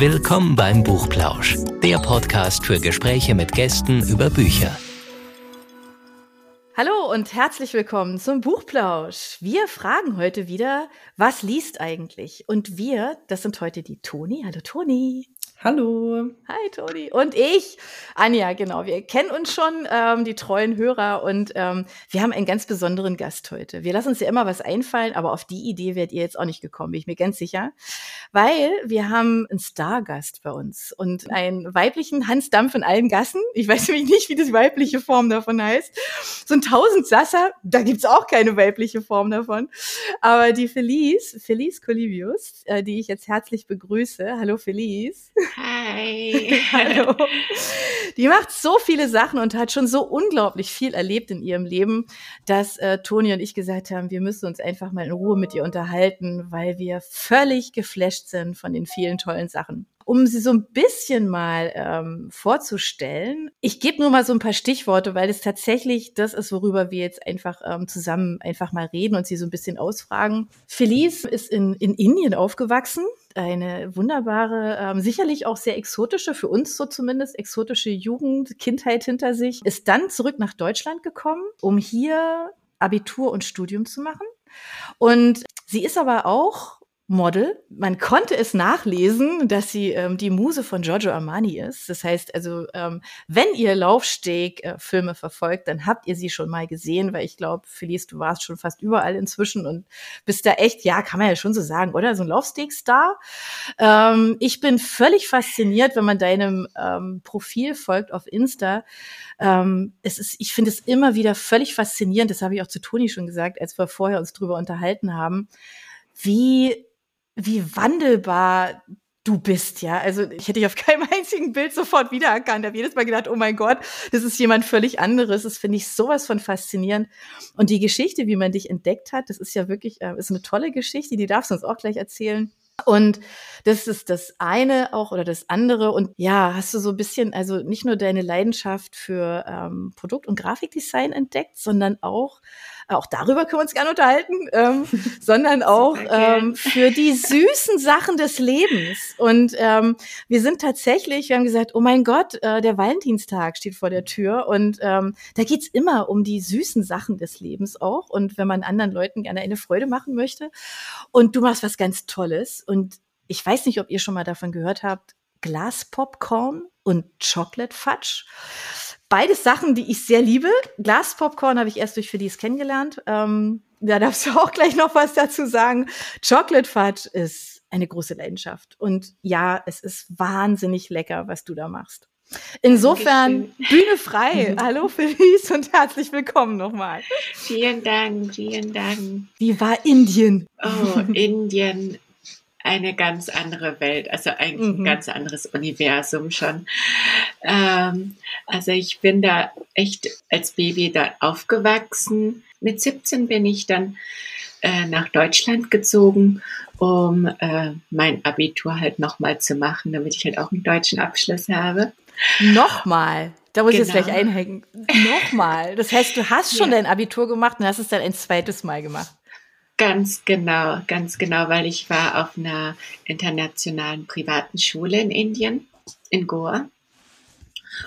Willkommen beim Buchplausch, der Podcast für Gespräche mit Gästen über Bücher. Hallo und herzlich willkommen zum Buchplausch. Wir fragen heute wieder, was liest eigentlich? Und wir, das sind heute die Toni. Hallo Toni. Hallo. Hi, Toni. Und ich, Anja, genau. Wir kennen uns schon, ähm, die treuen Hörer. Und ähm, wir haben einen ganz besonderen Gast heute. Wir lassen uns ja immer was einfallen, aber auf die Idee werdet ihr jetzt auch nicht gekommen, bin ich mir ganz sicher. Weil wir haben einen Stargast bei uns und einen weiblichen Hans Dampf in allen Gassen. Ich weiß nämlich nicht, wie das weibliche Form davon heißt. So ein Tausendsasser, da gibt's auch keine weibliche Form davon. Aber die Felice, Felice Colivius, äh, die ich jetzt herzlich begrüße. Hallo Felice. Hi. Hallo. Die macht so viele Sachen und hat schon so unglaublich viel erlebt in ihrem Leben, dass äh, Toni und ich gesagt haben, wir müssen uns einfach mal in Ruhe mit ihr unterhalten, weil wir völlig geflasht sind von den vielen tollen Sachen um sie so ein bisschen mal ähm, vorzustellen. Ich gebe nur mal so ein paar Stichworte, weil es tatsächlich das ist, worüber wir jetzt einfach ähm, zusammen einfach mal reden und sie so ein bisschen ausfragen. Felice ist in, in Indien aufgewachsen. Eine wunderbare, ähm, sicherlich auch sehr exotische, für uns so zumindest, exotische Jugend, Kindheit hinter sich. Ist dann zurück nach Deutschland gekommen, um hier Abitur und Studium zu machen. Und sie ist aber auch Model. Man konnte es nachlesen, dass sie ähm, die Muse von Giorgio Armani ist. Das heißt also, ähm, wenn ihr Laufsteg-Filme äh, verfolgt, dann habt ihr sie schon mal gesehen, weil ich glaube, Felice, du warst schon fast überall inzwischen und bist da echt, ja, kann man ja schon so sagen, oder? So ein Laufsteg-Star. Ähm, ich bin völlig fasziniert, wenn man deinem ähm, Profil folgt auf Insta. Ähm, es ist, ich finde es immer wieder völlig faszinierend, das habe ich auch zu Toni schon gesagt, als wir vorher uns drüber unterhalten haben, wie wie wandelbar du bist, ja. Also ich hätte dich auf keinem einzigen Bild sofort wiedererkannt. Ich habe jedes Mal gedacht, oh mein Gott, das ist jemand völlig anderes. Das finde ich sowas von faszinierend. Und die Geschichte, wie man dich entdeckt hat, das ist ja wirklich, äh, ist eine tolle Geschichte, die darfst du uns auch gleich erzählen. Und das ist das eine auch oder das andere. Und ja, hast du so ein bisschen, also nicht nur deine Leidenschaft für ähm, Produkt- und Grafikdesign entdeckt, sondern auch auch darüber können wir uns gerne unterhalten, ähm, sondern auch ähm, für die süßen Sachen des Lebens. Und ähm, wir sind tatsächlich, wir haben gesagt, oh mein Gott, äh, der Valentinstag steht vor der Tür und ähm, da geht's immer um die süßen Sachen des Lebens auch und wenn man anderen Leuten gerne eine Freude machen möchte. Und du machst was ganz Tolles und ich weiß nicht, ob ihr schon mal davon gehört habt, Glaspopcorn und Chocolate Fudge. Beides Sachen, die ich sehr liebe. Glaspopcorn habe ich erst durch Felice kennengelernt. Ähm, da darfst du auch gleich noch was dazu sagen. Chocolate Fudge ist eine große Leidenschaft. Und ja, es ist wahnsinnig lecker, was du da machst. Insofern Bühne frei. Hallo Felice und herzlich willkommen nochmal. Vielen Dank, vielen Dank. Wie war Indien? Oh, Indien eine ganz andere Welt, also eigentlich mhm. ein ganz anderes Universum schon. Ähm, also ich bin da echt als Baby da aufgewachsen. Mit 17 bin ich dann äh, nach Deutschland gezogen, um äh, mein Abitur halt nochmal zu machen, damit ich halt auch einen deutschen Abschluss habe. Nochmal? Da muss genau. ich jetzt gleich genau. einhängen. Nochmal. Das heißt, du hast schon ja. dein Abitur gemacht und hast es dann ein zweites Mal gemacht. Ganz genau, ganz genau, weil ich war auf einer internationalen privaten Schule in Indien, in Goa.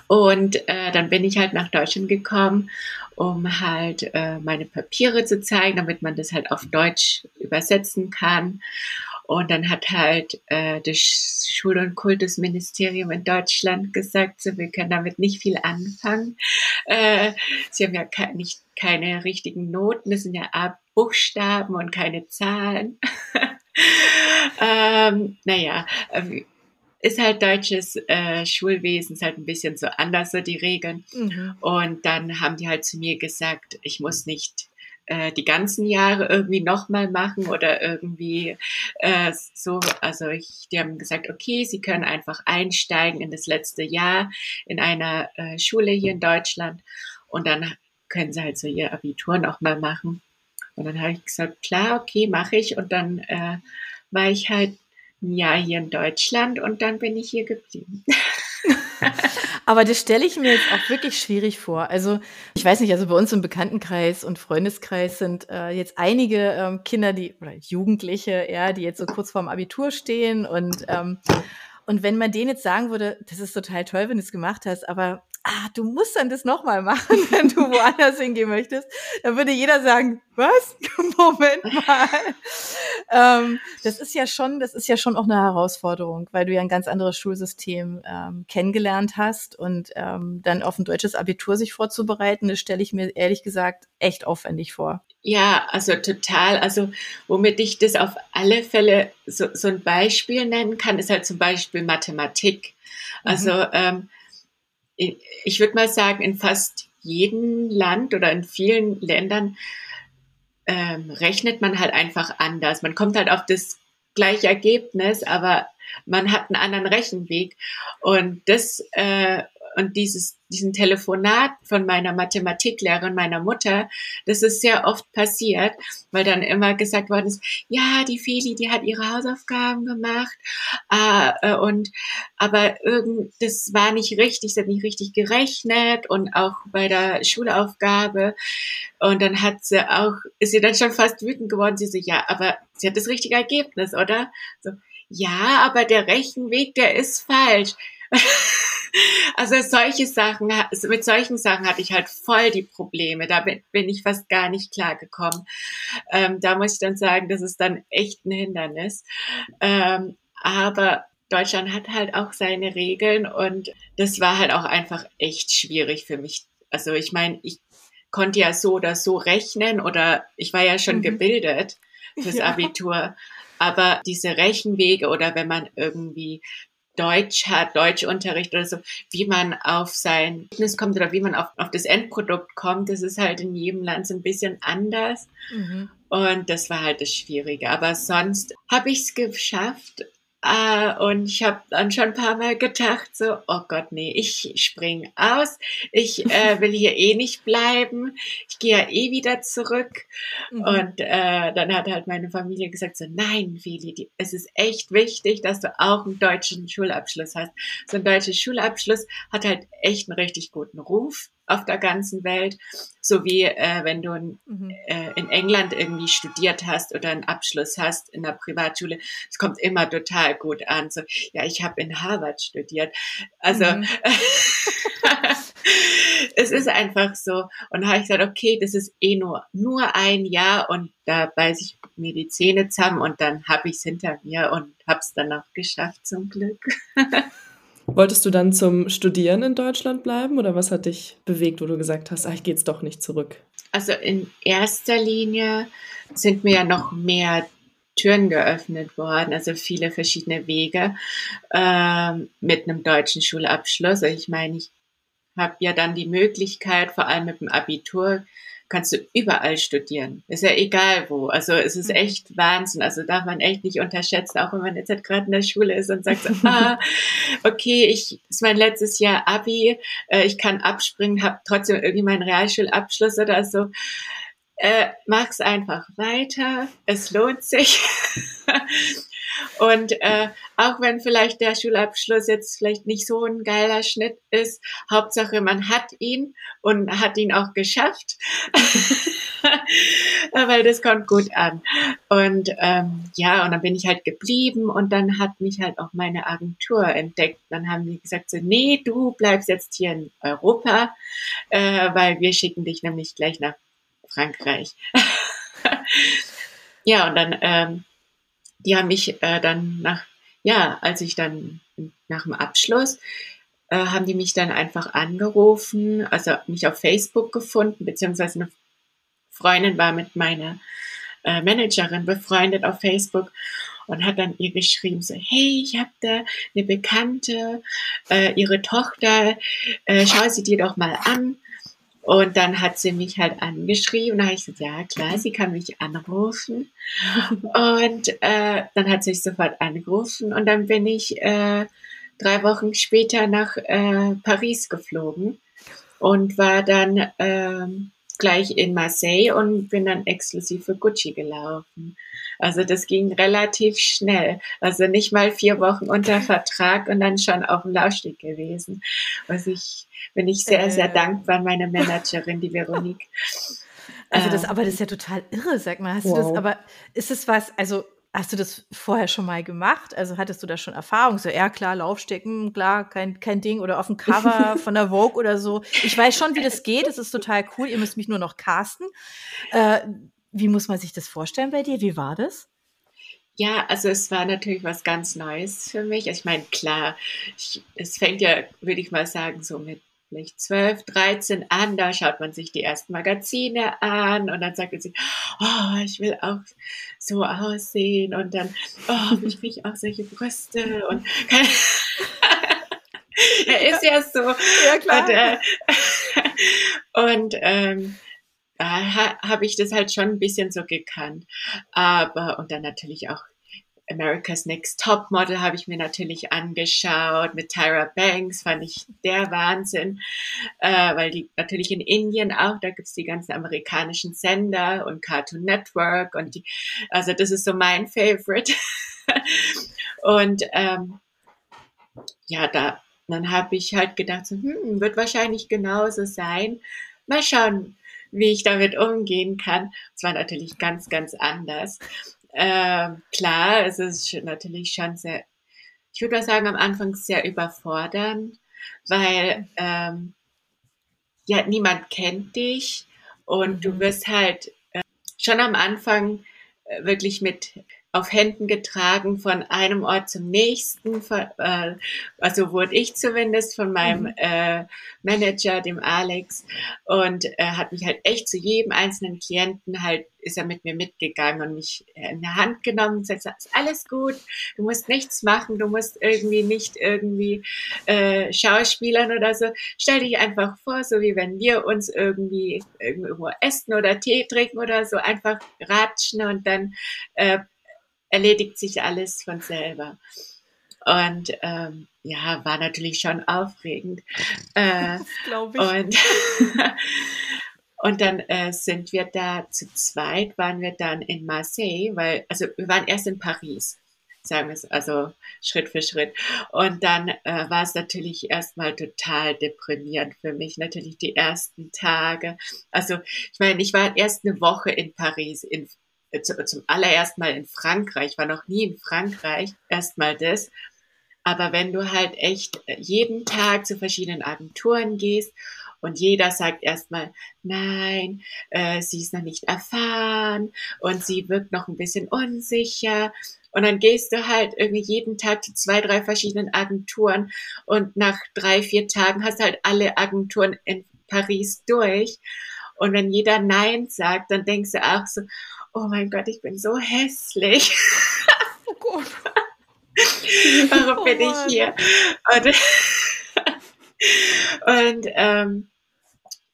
Und äh, dann bin ich halt nach Deutschland gekommen, um halt äh, meine Papiere zu zeigen, damit man das halt auf Deutsch übersetzen kann. Und dann hat halt äh, das Schul- und Kultusministerium in Deutschland gesagt, so, wir können damit nicht viel anfangen. Äh, sie haben ja ke nicht keine richtigen Noten, das sind ja Buchstaben und keine Zahlen. ähm, naja, äh, ist halt deutsches äh, Schulwesen, ist halt ein bisschen so anders, so die Regeln. Mhm. Und dann haben die halt zu mir gesagt, ich muss nicht äh, die ganzen Jahre irgendwie nochmal machen oder irgendwie äh, so. Also ich, die haben gesagt, okay, sie können einfach einsteigen in das letzte Jahr in einer äh, Schule hier in Deutschland und dann können sie halt so ihr Abitur nochmal machen. Und dann habe ich gesagt, klar, okay, mache ich. Und dann äh, war ich halt ein Jahr hier in Deutschland und dann bin ich hier geblieben. Aber das stelle ich mir jetzt auch wirklich schwierig vor. Also ich weiß nicht, also bei uns im Bekanntenkreis und Freundeskreis sind äh, jetzt einige ähm, Kinder, die oder Jugendliche, ja, die jetzt so kurz vorm Abitur stehen und ähm, Und wenn man denen jetzt sagen würde, das ist total toll, wenn du es gemacht hast, aber ah, du musst dann das nochmal machen, wenn du woanders hingehen möchtest, dann würde jeder sagen, was? Moment mal. ähm, das ist ja schon, das ist ja schon auch eine Herausforderung, weil du ja ein ganz anderes Schulsystem ähm, kennengelernt hast und ähm, dann auf ein deutsches Abitur sich vorzubereiten, das stelle ich mir ehrlich gesagt echt aufwendig vor. Ja, also total. Also womit ich das auf alle Fälle so, so ein Beispiel nennen kann, ist halt zum Beispiel Mathematik. Also mhm. ähm, ich würde mal sagen, in fast jedem Land oder in vielen Ländern ähm, rechnet man halt einfach anders. Man kommt halt auf das gleiche Ergebnis, aber man hat einen anderen Rechenweg. Und das äh, und dieses, diesen Telefonat von meiner Mathematiklehrerin, meiner Mutter, das ist sehr oft passiert, weil dann immer gesagt worden ist, ja, die Feli, die hat ihre Hausaufgaben gemacht, äh, und, aber irgend, das war nicht richtig, sie hat nicht richtig gerechnet und auch bei der Schulaufgabe. Und dann hat sie auch, ist sie dann schon fast wütend geworden. Sie so, ja, aber sie hat das richtige Ergebnis, oder? So, ja, aber der Rechenweg, der ist falsch. Also solche Sachen, mit solchen Sachen hatte ich halt voll die Probleme. Da bin, bin ich fast gar nicht klargekommen. Ähm, da muss ich dann sagen, das ist dann echt ein Hindernis. Ähm, aber Deutschland hat halt auch seine Regeln und das war halt auch einfach echt schwierig für mich. Also ich meine, ich konnte ja so oder so rechnen oder ich war ja schon mhm. gebildet fürs ja. Abitur. Aber diese Rechenwege oder wenn man irgendwie Deutsch hat, Deutschunterricht oder so, wie man auf sein Ergebnis kommt oder wie man auf, auf das Endprodukt kommt, das ist halt in jedem Land so ein bisschen anders. Mhm. Und das war halt das Schwierige. Aber sonst habe ich es geschafft, Uh, und ich habe dann schon ein paar Mal gedacht, so, oh Gott, nee, ich spring aus. Ich äh, will hier eh nicht bleiben. Ich gehe ja eh wieder zurück. Mhm. Und äh, dann hat halt meine Familie gesagt, so, nein, Feli, es ist echt wichtig, dass du auch einen deutschen Schulabschluss hast. So ein deutscher Schulabschluss hat halt echt einen richtig guten Ruf auf der ganzen Welt, so wie äh, wenn du in, mhm. äh, in England irgendwie studiert hast oder einen Abschluss hast in der Privatschule. Es kommt immer total gut an. So, ja, ich habe in Harvard studiert. Also mhm. es ist einfach so. Und habe ich gesagt, okay, das ist eh nur nur ein Jahr und da beiß ich mir die Zähne zusammen und dann habe ich es hinter mir und habe es dann auch geschafft zum Glück. Wolltest du dann zum Studieren in Deutschland bleiben oder was hat dich bewegt, wo du gesagt hast, ach, ich gehe jetzt doch nicht zurück? Also in erster Linie sind mir ja noch mehr Türen geöffnet worden, also viele verschiedene Wege äh, mit einem deutschen Schulabschluss. Also ich meine, ich habe ja dann die Möglichkeit, vor allem mit dem Abitur, kannst du überall studieren. Ist ja egal wo. Also es ist mhm. echt Wahnsinn. Also darf man echt nicht unterschätzen, auch wenn man jetzt halt gerade in der Schule ist und sagt, so, ah, okay, ich ist mein letztes Jahr Abi, äh, ich kann abspringen, habe trotzdem irgendwie meinen Realschulabschluss oder so. Äh, mach's einfach weiter. Es lohnt sich. Und äh, auch wenn vielleicht der Schulabschluss jetzt vielleicht nicht so ein geiler Schnitt ist, Hauptsache man hat ihn und hat ihn auch geschafft, weil das kommt gut an. Und ähm, ja, und dann bin ich halt geblieben und dann hat mich halt auch meine Agentur entdeckt. Dann haben die gesagt so, nee, du bleibst jetzt hier in Europa, äh, weil wir schicken dich nämlich gleich nach Frankreich. ja, und dann ähm, die haben mich äh, dann nach, ja, als ich dann nach dem Abschluss, äh, haben die mich dann einfach angerufen, also mich auf Facebook gefunden, beziehungsweise eine Freundin war mit meiner äh, Managerin befreundet auf Facebook und hat dann ihr geschrieben so, hey, ich habe da eine Bekannte, äh, ihre Tochter, äh, schau sie dir doch mal an. Und dann hat sie mich halt angeschrieben. Da habe ich gesagt, ja klar, sie kann mich anrufen. und äh, dann hat sie mich sofort angerufen und dann bin ich äh, drei Wochen später nach äh, Paris geflogen und war dann äh, gleich in Marseille und bin dann exklusiv für Gucci gelaufen. Also das ging relativ schnell. Also nicht mal vier Wochen unter Vertrag und dann schon auf dem Laufsteg gewesen. Was ich bin ich sehr, sehr äh. dankbar an meine Managerin, die Veronique. Also das, ähm. aber das ist ja total irre, sag mal. Hast wow. du das, aber ist es was, also Hast du das vorher schon mal gemacht? Also hattest du da schon Erfahrung? So, ja klar, Laufstecken, klar, kein, kein Ding. Oder auf dem Cover von der Vogue oder so. Ich weiß schon, wie das geht. Das ist total cool. Ihr müsst mich nur noch casten. Äh, wie muss man sich das vorstellen bei dir? Wie war das? Ja, also es war natürlich was ganz Neues für mich. Also ich meine, klar, ich, es fängt ja, würde ich mal sagen, so mit nicht 12, 13 an, da schaut man sich die ersten Magazine an und dann sagt man sich, oh, ich will auch so aussehen und dann, oh, ich kriege auch solche Brüste und er ist ja so. Ja, klar. Und, äh, und ähm, da habe ich das halt schon ein bisschen so gekannt. Aber, und dann natürlich auch America's Next Top Model habe ich mir natürlich angeschaut. Mit Tyra Banks fand ich der Wahnsinn, äh, weil die natürlich in Indien auch, da gibt's die ganzen amerikanischen Sender und Cartoon Network und die, also das ist so mein Favorite. und ähm, ja, da dann habe ich halt gedacht, so, hm, wird wahrscheinlich genauso sein. Mal schauen, wie ich damit umgehen kann. Es war natürlich ganz, ganz anders. Äh, klar, es ist natürlich schon sehr, ich würde mal sagen, am Anfang sehr überfordernd, weil ähm, ja niemand kennt dich und mhm. du wirst halt äh, schon am Anfang äh, wirklich mit auf Händen getragen von einem Ort zum nächsten. Äh, also wurde ich zumindest von meinem mhm. äh, Manager, dem Alex, und er hat mich halt echt zu jedem einzelnen Klienten halt ist er mit mir mitgegangen und mich in der Hand genommen und gesagt, ist alles gut, du musst nichts machen, du musst irgendwie nicht irgendwie äh, Schauspielern oder so. Stell dich einfach vor, so wie wenn wir uns irgendwie irgendwo essen oder Tee trinken oder so, einfach ratschen und dann äh, erledigt sich alles von selber. Und ähm, ja, war natürlich schon aufregend. Äh, Glaube ich. Und, und dann äh, sind wir da zu zweit, waren wir dann in Marseille, weil, also wir waren erst in Paris, sagen wir es, also Schritt für Schritt. Und dann äh, war es natürlich erstmal total deprimierend für mich, natürlich die ersten Tage. Also ich meine, ich war erst eine Woche in Paris, in zum allerersten Mal in Frankreich, war noch nie in Frankreich, erstmal das. Aber wenn du halt echt äh, jeden Tag zu verschiedenen Agenturen gehst und jeder sagt erstmal, nein, äh, sie ist noch nicht erfahren und sie wirkt noch ein bisschen unsicher. Und dann gehst du halt irgendwie jeden Tag zu zwei, drei verschiedenen Agenturen und nach drei, vier Tagen hast halt alle Agenturen in Paris durch. Und wenn jeder Nein sagt, dann denkst du auch so, oh mein Gott, ich bin so hässlich. Oh Gott. Warum oh bin ich hier? Und, und ähm,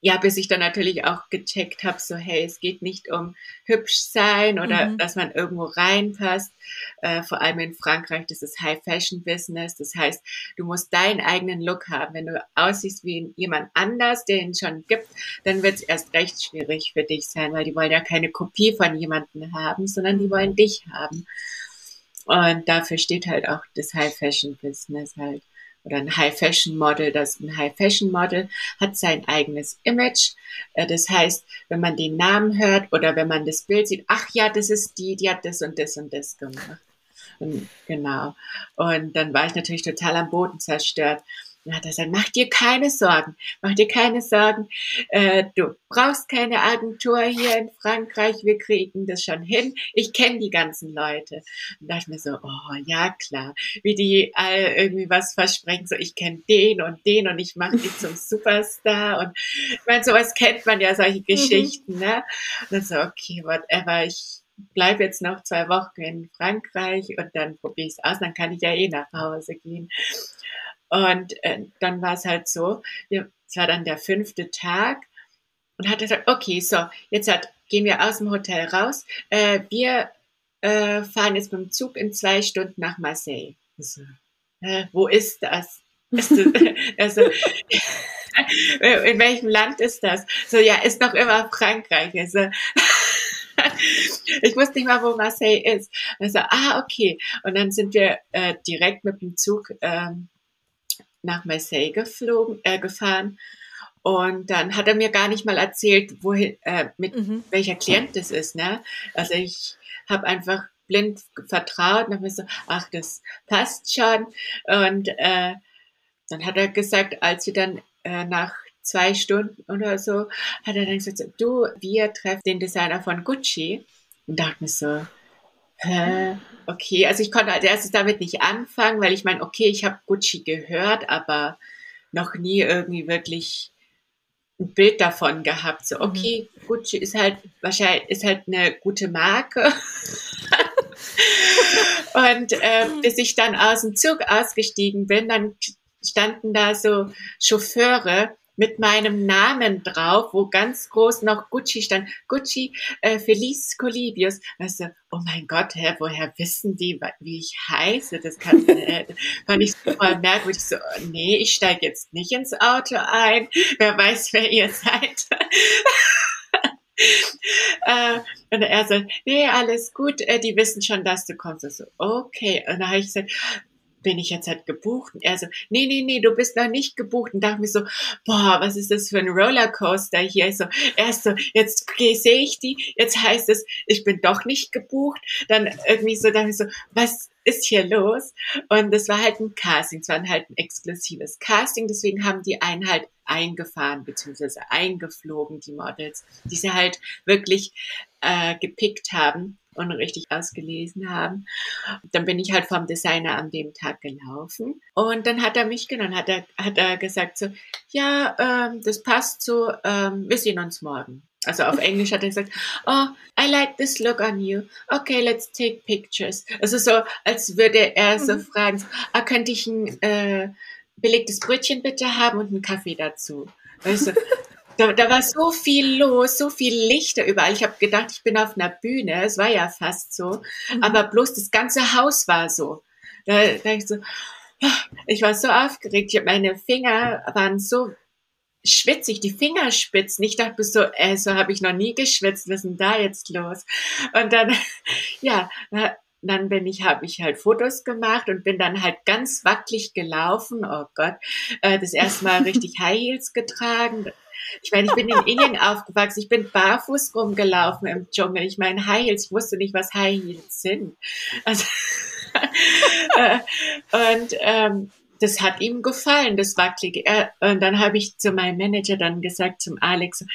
ja, bis ich dann natürlich auch gecheckt habe, so hey, es geht nicht um hübsch sein oder mhm. dass man irgendwo reinpasst. Äh, vor allem in Frankreich, das ist High Fashion Business. Das heißt, du musst deinen eigenen Look haben. Wenn du aussiehst wie jemand anders, der ihn schon gibt, dann wird es erst recht schwierig für dich sein, weil die wollen ja keine Kopie von jemandem haben, sondern die wollen dich haben. Und dafür steht halt auch das High Fashion Business halt oder ein High-Fashion-Model. Das ein High-Fashion-Model hat sein eigenes Image. Äh, das heißt, wenn man den Namen hört oder wenn man das Bild sieht, ach ja, das ist die, die hat das und das und das gemacht. Und, genau. Und dann war ich natürlich total am Boden zerstört. Dann hat er gesagt, mach dir keine Sorgen, mach dir keine Sorgen. Äh, du brauchst keine Agentur hier in Frankreich, wir kriegen das schon hin. Ich kenne die ganzen Leute. Und dachte mir so, oh ja klar, wie die all irgendwie was versprechen, so ich kenne den und den und ich mache die zum Superstar. Und ich meine, sowas kennt man ja, solche mhm. Geschichten. Mhm. Ne? Und dann so, okay, whatever, ich bleib jetzt noch zwei Wochen in Frankreich und dann probiere ich es aus, dann kann ich ja eh nach Hause gehen. Und äh, dann war es halt so, es war dann der fünfte Tag und hat gesagt, okay, so, jetzt hat, gehen wir aus dem Hotel raus. Äh, wir äh, fahren jetzt mit dem Zug in zwei Stunden nach Marseille. So, äh, wo ist das? Ist das also, in welchem Land ist das? So, ja, ist noch immer Frankreich. Also, ich wusste nicht mal, wo Marseille ist. Also, ah, okay. Und dann sind wir äh, direkt mit dem Zug ähm, nach Marseille geflogen, äh, gefahren. Und dann hat er mir gar nicht mal erzählt, wohin, äh, mit mhm. welcher Klient das ist. Ne? Also ich habe einfach blind vertraut. Und dann mir so, ach, das passt schon. Und äh, dann hat er gesagt, als wir dann äh, nach zwei Stunden oder so, hat er dann gesagt, du, wir treffen den Designer von Gucci. Und dachte mir so, Okay, also ich konnte als erstes damit nicht anfangen, weil ich meine, okay, ich habe Gucci gehört, aber noch nie irgendwie wirklich ein Bild davon gehabt. So, okay, mhm. Gucci ist halt wahrscheinlich ist halt eine gute Marke. und äh, bis ich dann aus dem Zug ausgestiegen bin, dann standen da so Chauffeure mit meinem Namen drauf, wo ganz groß noch Gucci stand. Gucci äh, Felice Colibius. Also, oh mein Gott, hä, woher wissen die, wie ich heiße? Das kann, äh, fand ich super merkwürdig. So, nee, ich steige jetzt nicht ins Auto ein. Wer weiß, wer ihr seid. äh, und er so, nee, alles gut, äh, die wissen schon, dass du kommst. so, okay. Und dann habe ich gesagt, bin ich jetzt halt gebucht? Und er so, nee, nee, nee, du bist noch nicht gebucht. Und dachte mir so, boah, was ist das für ein Rollercoaster hier? Ich so, erst so, jetzt sehe ich die, jetzt heißt es, ich bin doch nicht gebucht. Dann irgendwie so, dachte ich so, was ist hier los? Und das war halt ein Casting, es war halt ein exklusives Casting, deswegen haben die einen halt eingefahren beziehungsweise eingeflogen, die Models, die sie halt wirklich äh, gepickt haben und richtig ausgelesen haben. Dann bin ich halt vom Designer an dem Tag gelaufen und dann hat er mich genommen, hat er, hat er gesagt so, ja, ähm, das passt so, ähm, wir sehen uns morgen. Also auf Englisch hat er gesagt, oh, I like this look on you. Okay, let's take pictures. Also so, als würde er so mhm. fragen, ah, könnte ich ein äh, belegtes Brötchen bitte haben und einen Kaffee dazu? Du, da, da war so viel los, so viel Lichter überall. Ich habe gedacht, ich bin auf einer Bühne. Es war ja fast so. Mhm. Aber bloß das ganze Haus war so. Da, da ich so, ich war so aufgeregt. Ich, meine Finger waren so schwitzig, die Fingerspitzen. Ich dachte so, äh, so habe ich noch nie geschwitzt. Was ist denn da jetzt los? Und dann, ja, dann bin ich, habe ich halt Fotos gemacht und bin dann halt ganz wackelig gelaufen. Oh Gott, äh, das erste Mal richtig High Heels getragen. Ich meine, ich bin in Indien aufgewachsen, ich bin barfuß rumgelaufen im Dschungel. Ich meine, High Heels, ich wusste nicht, was High Heels sind. Also, äh, und ähm, das hat ihm gefallen, das Wackelige. Und dann habe ich zu meinem Manager dann gesagt, zum Alex,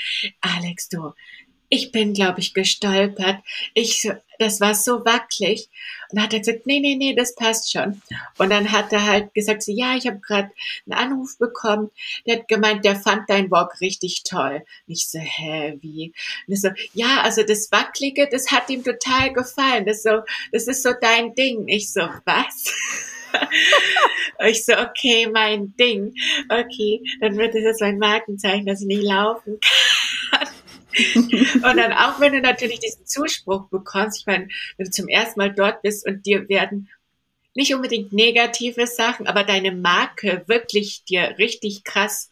Alex, du, ich bin, glaube ich, gestolpert. Ich, das war so wackelig. Und dann hat er gesagt, nee, nee, nee, das passt schon. Und dann hat er halt gesagt, so, ja, ich habe gerade einen Anruf bekommen. Der hat gemeint, der fand dein Walk richtig toll. Und ich so, hä, wie? Und so, ja, also das Wackelige, das hat ihm total gefallen. Das, so, das ist so dein Ding. Ich so, was? ich so, okay, mein Ding. Okay, dann wird es jetzt mein Markenzeichen, dass ich nicht laufen kann. und dann auch wenn du natürlich diesen Zuspruch bekommst, ich meine, wenn du zum ersten Mal dort bist und dir werden nicht unbedingt negative Sachen, aber deine Marke wirklich dir richtig krass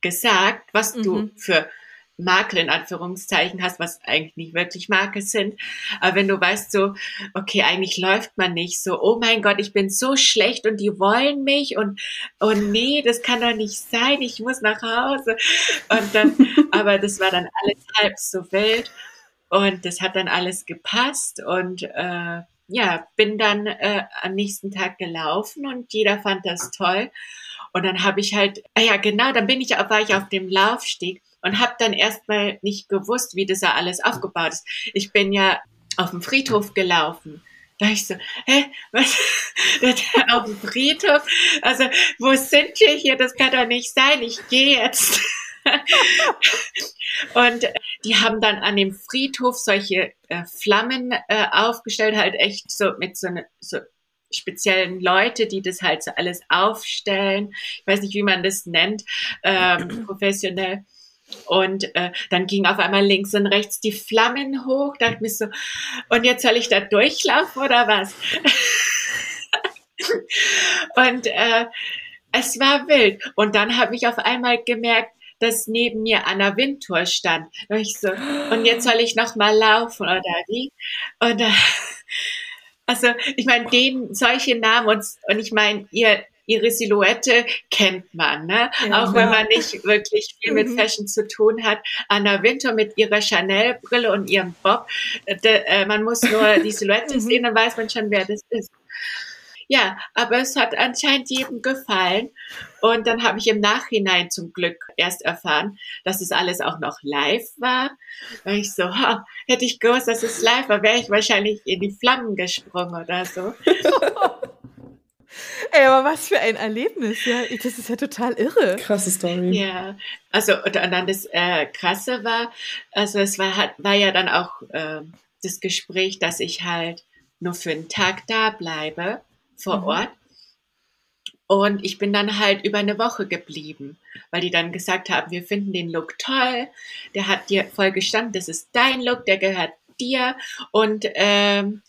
gesagt, was mhm. du für Makel in Anführungszeichen hast, was eigentlich nicht wirklich Marke sind. Aber wenn du weißt so, okay, eigentlich läuft man nicht so, oh mein Gott, ich bin so schlecht und die wollen mich und, oh nee, das kann doch nicht sein, ich muss nach Hause. Und dann, aber das war dann alles halb so wild und das hat dann alles gepasst und, äh, ja, bin dann äh, am nächsten Tag gelaufen und jeder fand das toll. Und dann habe ich halt, ah ja genau, dann bin ich, war ich auf dem Laufsteg und habe dann erstmal nicht gewusst, wie das ja alles aufgebaut ist. Ich bin ja auf dem Friedhof gelaufen. Da ich so, hä, was? auf dem Friedhof? Also, wo sind wir hier? Das kann doch nicht sein. Ich gehe jetzt. und die haben dann an dem Friedhof solche äh, Flammen äh, aufgestellt, halt echt so mit so, ne, so speziellen Leute, die das halt so alles aufstellen. Ich weiß nicht, wie man das nennt, ähm, professionell. Und äh, dann ging auf einmal links und rechts die Flammen hoch. Da dachte ich mir so, und jetzt soll ich da durchlaufen oder was? und äh, es war wild. Und dann habe ich auf einmal gemerkt, dass neben mir Anna Wintour stand. Und ich so, und jetzt soll ich noch mal laufen oder wie? Und äh, also ich meine, denen solche Namen und, und ich meine, ihr ihre Silhouette kennt man, ne? Ja. Auch wenn man nicht wirklich viel mit mhm. Fashion zu tun hat. Anna Winter mit ihrer Chanel-Brille und ihrem Bob. De, äh, man muss nur die Silhouette mhm. sehen, dann weiß man schon, wer das ist. Ja, aber es hat anscheinend jedem gefallen. Und dann habe ich im Nachhinein zum Glück erst erfahren, dass es alles auch noch live war. Weil ich so, ha, hätte ich gewusst, dass es live war, wäre ich wahrscheinlich in die Flammen gesprungen oder so. Ey, aber was für ein Erlebnis, ja. Das ist ja total irre. Krasse Story. Ja, also und dann das äh, Krasse war, also es war, hat, war ja dann auch äh, das Gespräch, dass ich halt nur für einen Tag da bleibe vor mhm. Ort. Und ich bin dann halt über eine Woche geblieben, weil die dann gesagt haben, wir finden den Look toll, der hat dir voll gestanden, das ist dein Look, der gehört dir. Und ähm,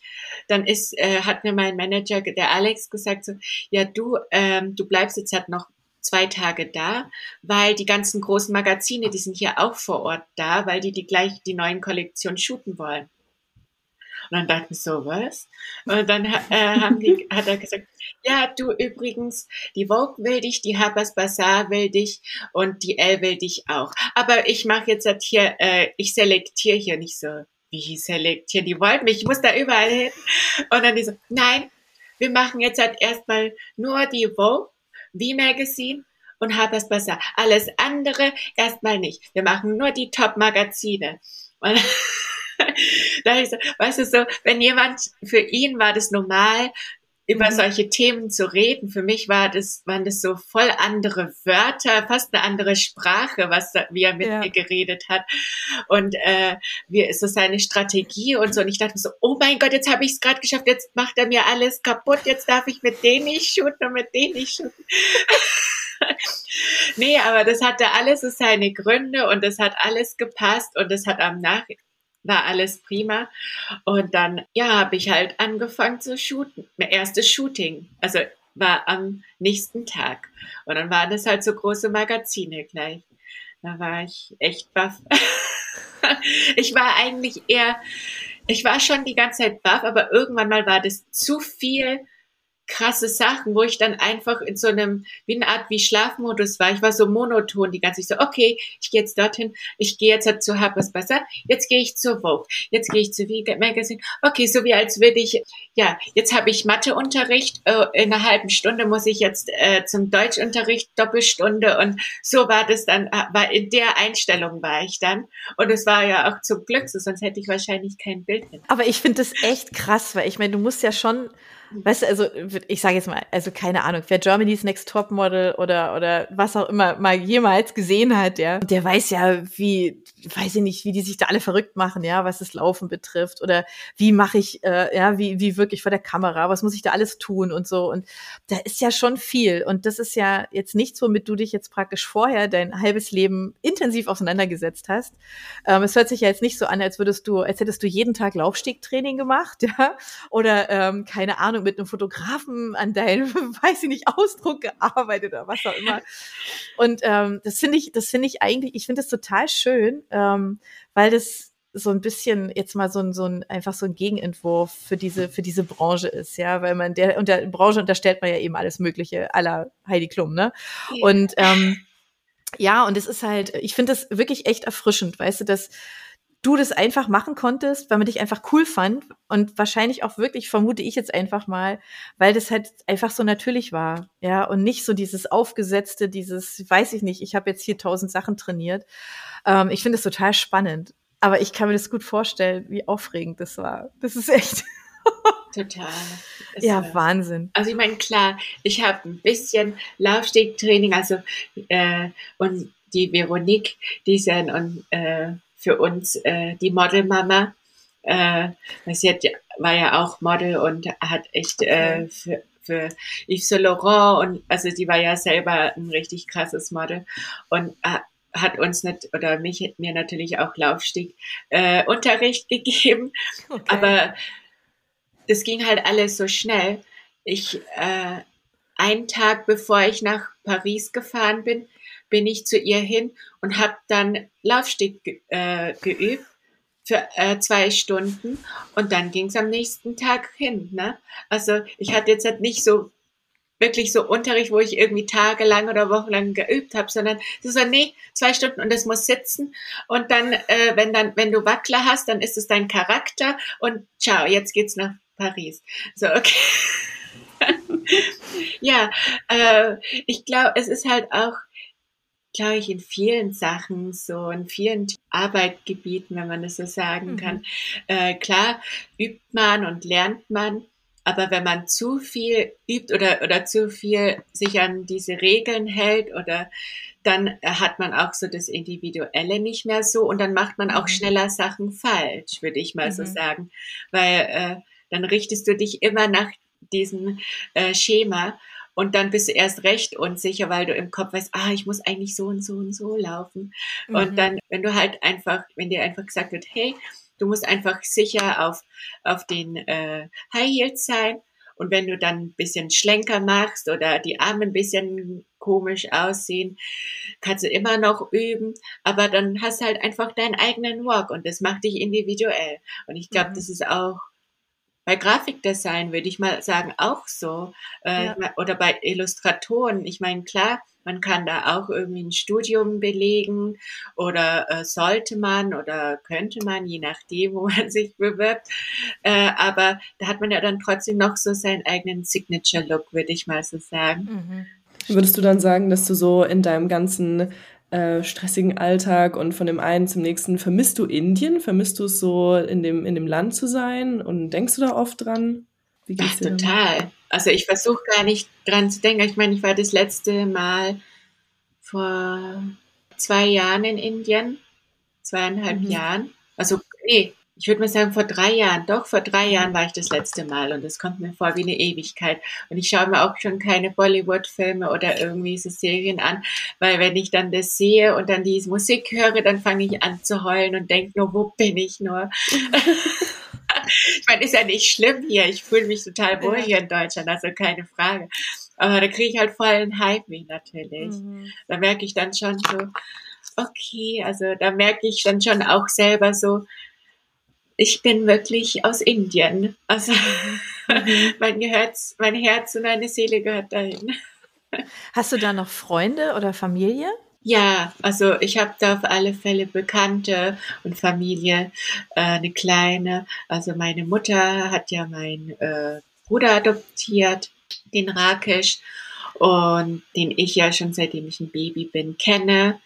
dann ist, äh, hat mir mein Manager, der Alex, gesagt, so, ja du, ähm, du bleibst jetzt halt noch zwei Tage da, weil die ganzen großen Magazine, die sind hier auch vor Ort da, weil die die gleich die neuen Kollektionen shooten wollen. Und dann dachte ich so, was? Und dann äh, haben die, hat er gesagt, ja, du übrigens, die Vogue will dich, die Harper's Bazaar will dich und die Elle will dich auch. Aber ich mache jetzt halt hier, äh, ich selektiere hier nicht so, wie selektieren, die wollten mich, ich muss da überall hin. Und dann die so, nein, wir machen jetzt halt erstmal nur die Vogue, V-Magazine und Harper's Bazaar. Alles andere erstmal nicht. Wir machen nur die Top-Magazine. da ich so, weißt du so, wenn jemand, für ihn war das normal, über mhm. solche Themen zu reden. Für mich war das, waren das so voll andere Wörter, fast eine andere Sprache, was wie er mit ja. mir geredet hat. Und äh, wie ist so seine Strategie und so. Und ich dachte so, oh mein Gott, jetzt habe ich es gerade geschafft, jetzt macht er mir alles kaputt, jetzt darf ich mit denen nicht shooten und mit denen nicht shooten. nee, aber das hatte alles so seine Gründe und das hat alles gepasst und das hat am Nach war alles prima. Und dann, ja, habe ich halt angefangen zu shooten. Mein erstes Shooting, also war am nächsten Tag. Und dann waren das halt so große Magazine gleich. Da war ich echt baff. ich war eigentlich eher, ich war schon die ganze Zeit baff, aber irgendwann mal war das zu viel krasse Sachen, wo ich dann einfach in so einem, wie eine Art wie Schlafmodus war. Ich war so monoton die ganze Zeit so, okay, ich gehe jetzt dorthin, ich gehe jetzt halt zu Harper's Bazaar, jetzt gehe ich zur Vogue, jetzt gehe ich zu Vegan Magazine. Okay, so wie als würde ich, ja, jetzt habe ich Matheunterricht, äh, in einer halben Stunde muss ich jetzt äh, zum Deutschunterricht Doppelstunde und so war das dann, äh, war in der Einstellung war ich dann und es war ja auch zum Glück so, sonst hätte ich wahrscheinlich kein Bild. Mit. Aber ich finde das echt krass, weil ich meine, du musst ja schon Weißt du, also ich sage jetzt mal, also keine Ahnung, wer Germany's Next Top Model oder oder was auch immer mal jemals gesehen hat, ja, der weiß ja, wie, weiß ich nicht, wie die sich da alle verrückt machen, ja, was das Laufen betrifft oder wie mache ich, äh, ja, wie wie wirklich vor der Kamera, was muss ich da alles tun und so und da ist ja schon viel und das ist ja jetzt nichts, womit du dich jetzt praktisch vorher dein halbes Leben intensiv auseinandergesetzt hast. Ähm, es hört sich ja jetzt nicht so an, als würdest du, als hättest du jeden Tag Laufstegtraining gemacht, ja, oder ähm, keine Ahnung mit einem Fotografen an deinem, weiß ich nicht, Ausdruck gearbeitet oder was auch immer. Und ähm, das finde ich, das finde ich eigentlich, ich finde das total schön, ähm, weil das so ein bisschen jetzt mal so ein, so ein einfach so ein Gegenentwurf für diese für diese Branche ist, ja, weil man der und der Branche unterstellt man ja eben alles Mögliche aller Heidi Klum, ne? Ja. Und ähm, ja, und es ist halt, ich finde das wirklich echt erfrischend, weißt du, dass du das einfach machen konntest, weil man dich einfach cool fand und wahrscheinlich auch wirklich, vermute ich jetzt einfach mal, weil das halt einfach so natürlich war, ja, und nicht so dieses aufgesetzte, dieses, weiß ich nicht, ich habe jetzt hier tausend Sachen trainiert. Ähm, ich finde es total spannend, aber ich kann mir das gut vorstellen, wie aufregend das war. Das ist echt. Total. Ja, war, Wahnsinn. Also ich meine, klar, ich habe ein bisschen Laufstegtraining, also äh, und die Veronique, die ist ja und äh, für uns äh, die Modelmama. Äh, sie hat, war ja auch Model und hat echt äh, für, für Yves Saint Laurent und also sie war ja selber ein richtig krasses Model und äh, hat uns nicht oder mich mir natürlich auch Laufstieg äh, Unterricht gegeben, okay. aber das ging halt alles so schnell. Ich äh, einen Tag bevor ich nach Paris gefahren bin, bin ich zu ihr hin und habe dann Laufstieg ge äh, geübt für äh, zwei Stunden und dann ging es am nächsten Tag hin. Ne? Also ich hatte jetzt halt nicht so wirklich so Unterricht, wo ich irgendwie tagelang oder wochenlang geübt habe, sondern ist so, nee, zwei Stunden und es muss sitzen und dann, äh, wenn dann, wenn du Wackler hast, dann ist es dein Charakter und ciao, jetzt geht's nach Paris. So, okay. ja, äh, ich glaube, es ist halt auch, glaube ich, in vielen Sachen so, in vielen Arbeitgebieten, wenn man das so sagen mhm. kann. Äh, klar übt man und lernt man, aber wenn man zu viel übt oder, oder zu viel sich an diese Regeln hält oder dann hat man auch so das Individuelle nicht mehr so und dann macht man auch mhm. schneller Sachen falsch, würde ich mal mhm. so sagen. Weil äh, dann richtest du dich immer nach diesem äh, Schema und dann bist du erst recht unsicher, weil du im Kopf weißt, ah, ich muss eigentlich so und so und so laufen. Mhm. Und dann, wenn du halt einfach, wenn dir einfach gesagt wird, hey, Du musst einfach sicher auf, auf den äh, High Heels sein. Und wenn du dann ein bisschen Schlenker machst oder die Arme ein bisschen komisch aussehen, kannst du immer noch üben. Aber dann hast du halt einfach deinen eigenen Walk und das macht dich individuell. Und ich glaube, mhm. das ist auch bei Grafikdesign, würde ich mal sagen, auch so. Äh, ja. Oder bei Illustratoren. Ich meine, klar, man kann da auch irgendwie ein Studium belegen oder äh, sollte man oder könnte man, je nachdem, wo man sich bewirbt. Äh, aber da hat man ja dann trotzdem noch so seinen eigenen Signature-Look, würde ich mal so sagen. Mhm. Würdest du dann sagen, dass du so in deinem ganzen äh, stressigen Alltag und von dem einen zum nächsten, vermisst du Indien? Vermisst du es so, in dem, in dem Land zu sein? Und denkst du da oft dran? Wie geht's Ach, dir total. Damit? Also ich versuche gar nicht dran zu denken. Ich meine, ich war das letzte Mal vor zwei Jahren in Indien, zweieinhalb mhm. Jahren. Also nee, ich würde mal sagen vor drei Jahren. Doch vor drei Jahren war ich das letzte Mal und es kommt mir vor wie eine Ewigkeit. Und ich schaue mir auch schon keine Bollywood-Filme oder irgendwie so Serien an, weil wenn ich dann das sehe und dann diese Musik höre, dann fange ich an zu heulen und denke nur, wo bin ich nur? ich meine, ist ja nicht schlimm hier. Ich fühle mich total wohl hier in Deutschland, also keine Frage. Aber da kriege ich halt voll einen Heimweh natürlich. Mhm. Da merke ich dann schon so, okay, also da merke ich dann schon auch selber so, ich bin wirklich aus Indien. Also mhm. mein, Herz, mein Herz und meine Seele gehört dahin. Hast du da noch Freunde oder Familie? Ja, also ich habe da auf alle Fälle Bekannte und Familie, äh, eine kleine. Also meine Mutter hat ja meinen äh, Bruder adoptiert, den Rakesh, und den ich ja schon seitdem ich ein Baby bin kenne.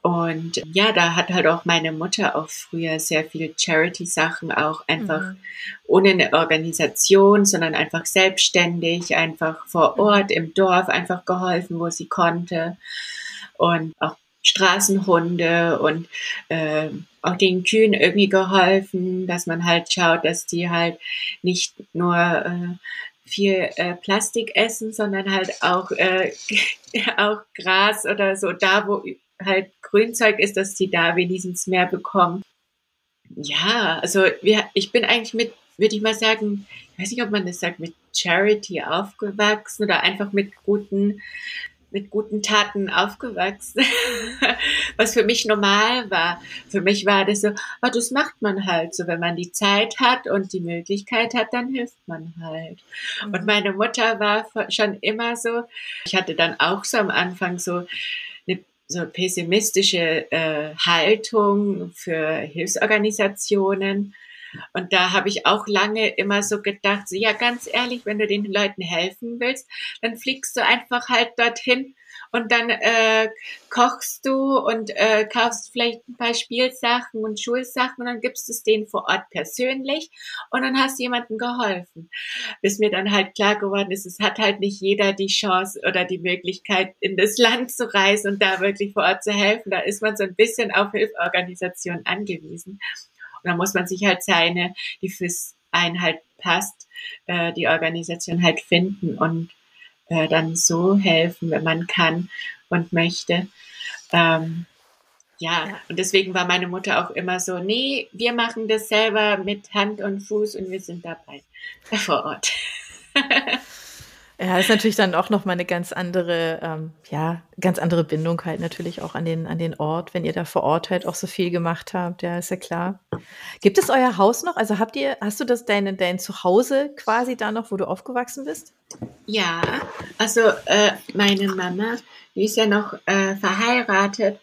Und ja, da hat halt auch meine Mutter auch früher sehr viele Charity-Sachen auch einfach mhm. ohne eine Organisation, sondern einfach selbstständig, einfach vor mhm. Ort im Dorf einfach geholfen, wo sie konnte und auch Straßenhunde und äh, auch den Kühen irgendwie geholfen, dass man halt schaut, dass die halt nicht nur äh, viel äh, Plastik essen, sondern halt auch, äh, auch Gras oder so, da wo halt Grünzeug ist, dass die da wenigstens mehr bekommen. Ja, also wir, ich bin eigentlich mit, würde ich mal sagen, ich weiß nicht, ob man das sagt, mit Charity aufgewachsen oder einfach mit guten mit guten Taten aufgewachsen, was für mich normal war. Für mich war das so, oh, das macht man halt so, wenn man die Zeit hat und die Möglichkeit hat, dann hilft man halt. Mhm. Und meine Mutter war schon immer so, ich hatte dann auch so am Anfang so so pessimistische äh, Haltung für Hilfsorganisationen. Und da habe ich auch lange immer so gedacht, so, ja, ganz ehrlich, wenn du den Leuten helfen willst, dann fliegst du einfach halt dorthin und dann äh, kochst du und äh, kaufst vielleicht ein paar Spielsachen und Schulsachen und dann gibst du es denen vor Ort persönlich und dann hast du jemandem geholfen. Bis mir dann halt klar geworden ist, es hat halt nicht jeder die Chance oder die Möglichkeit, in das Land zu reisen und da wirklich vor Ort zu helfen. Da ist man so ein bisschen auf Hilfsorganisationen angewiesen. Und da muss man sich halt seine, die fürs einen passt, äh, die Organisation halt finden und äh, dann so helfen, wenn man kann und möchte. Ähm, ja, ja, und deswegen war meine Mutter auch immer so, nee, wir machen das selber mit Hand und Fuß und wir sind dabei vor Ort. Ja, ist natürlich dann auch nochmal eine ganz andere, ähm, ja, ganz andere Bindung halt natürlich auch an den, an den Ort, wenn ihr da vor Ort halt auch so viel gemacht habt. Ja, ist ja klar. Gibt es euer Haus noch? Also habt ihr, hast du das deine, dein Zuhause quasi da noch, wo du aufgewachsen bist? Ja, also äh, meine Mama, die ist ja noch äh, verheiratet.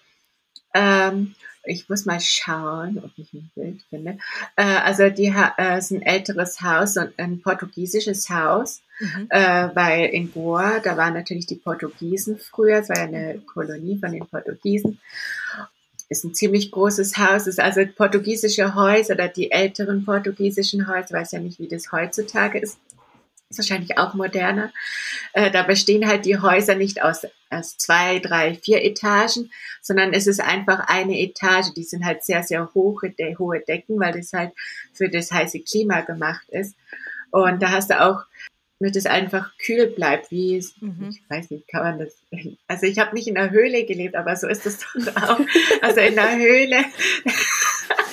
Ähm, ich muss mal schauen, ob ich ein Bild finde. Äh, also die äh, ist ein älteres Haus und ein portugiesisches Haus, mhm. äh, weil in Goa, da waren natürlich die Portugiesen früher, es war ja eine Kolonie von den Portugiesen. Ist ein ziemlich großes Haus, ist also portugiesische Häuser oder die älteren portugiesischen Häuser, weiß ja nicht, wie das heutzutage ist ist wahrscheinlich auch moderner. Äh, da bestehen halt die Häuser nicht aus, aus zwei, drei, vier Etagen, sondern es ist einfach eine Etage. Die sind halt sehr, sehr hohe, de, hohe Decken, weil das halt für das heiße Klima gemacht ist. Und da hast du auch, damit es einfach kühl bleibt, wie es, mhm. ich weiß nicht, kann man das, also ich habe nicht in der Höhle gelebt, aber so ist es doch auch. Also in der Höhle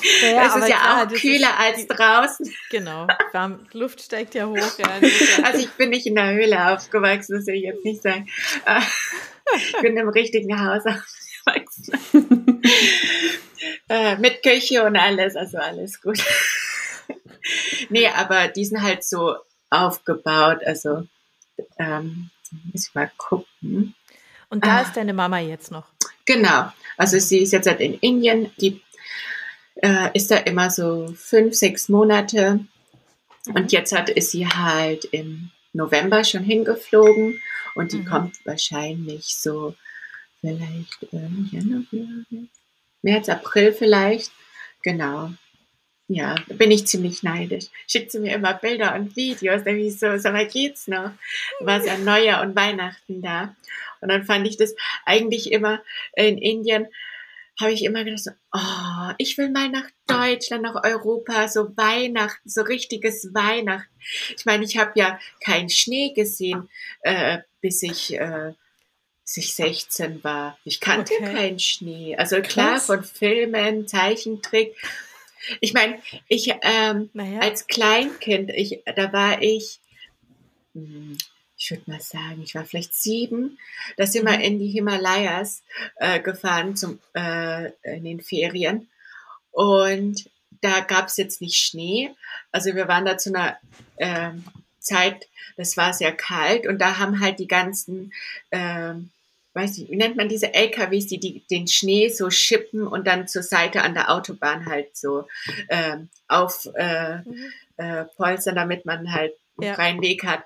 ja, es ist ja klar, auch kühler als draußen. Genau, warm, Luft steigt ja hoch. Ja, also ich bin nicht in der Höhle aufgewachsen, das will ich jetzt nicht sagen. Ich bin im richtigen Haus aufgewachsen. Äh, mit Küche und alles, also alles gut. nee, aber die sind halt so aufgebaut, also ähm, muss ich mal gucken. Und da ah. ist deine Mama jetzt noch. Genau. Also sie ist jetzt halt in Indien. Die äh, ist da immer so fünf, sechs Monate. Und jetzt hat, ist sie halt im November schon hingeflogen und die mhm. kommt wahrscheinlich so vielleicht äh, Januar, März, April vielleicht. Genau. Ja, da bin ich ziemlich neidisch. Schickt sie mir immer Bilder und Videos, da wie so, so weit geht's noch. War es ja Neujahr und Weihnachten da. Und dann fand ich das eigentlich immer in Indien habe ich immer gedacht, oh, ich will mal nach Deutschland, nach Europa, so Weihnachten, so richtiges Weihnachten. Ich meine, ich habe ja keinen Schnee gesehen, äh, bis ich äh, bis ich 16 war. Ich kannte okay. keinen Schnee. Also klar Krass. von Filmen, Zeichentrick. Ich meine, ich ähm, naja. als Kleinkind, ich, da war ich, hm, ich würde mal sagen, ich war vielleicht sieben, da sind wir mhm. in die Himalayas äh, gefahren zum, äh, in den Ferien. Und da gab es jetzt nicht Schnee. Also wir waren da zu einer äh, Zeit, das war sehr kalt und da haben halt die ganzen, äh, weiß nicht, wie nennt man diese LKWs, die, die den Schnee so schippen und dann zur Seite an der Autobahn halt so äh, auf äh, mhm. äh, polstern, damit man halt ja. freien Weg hat.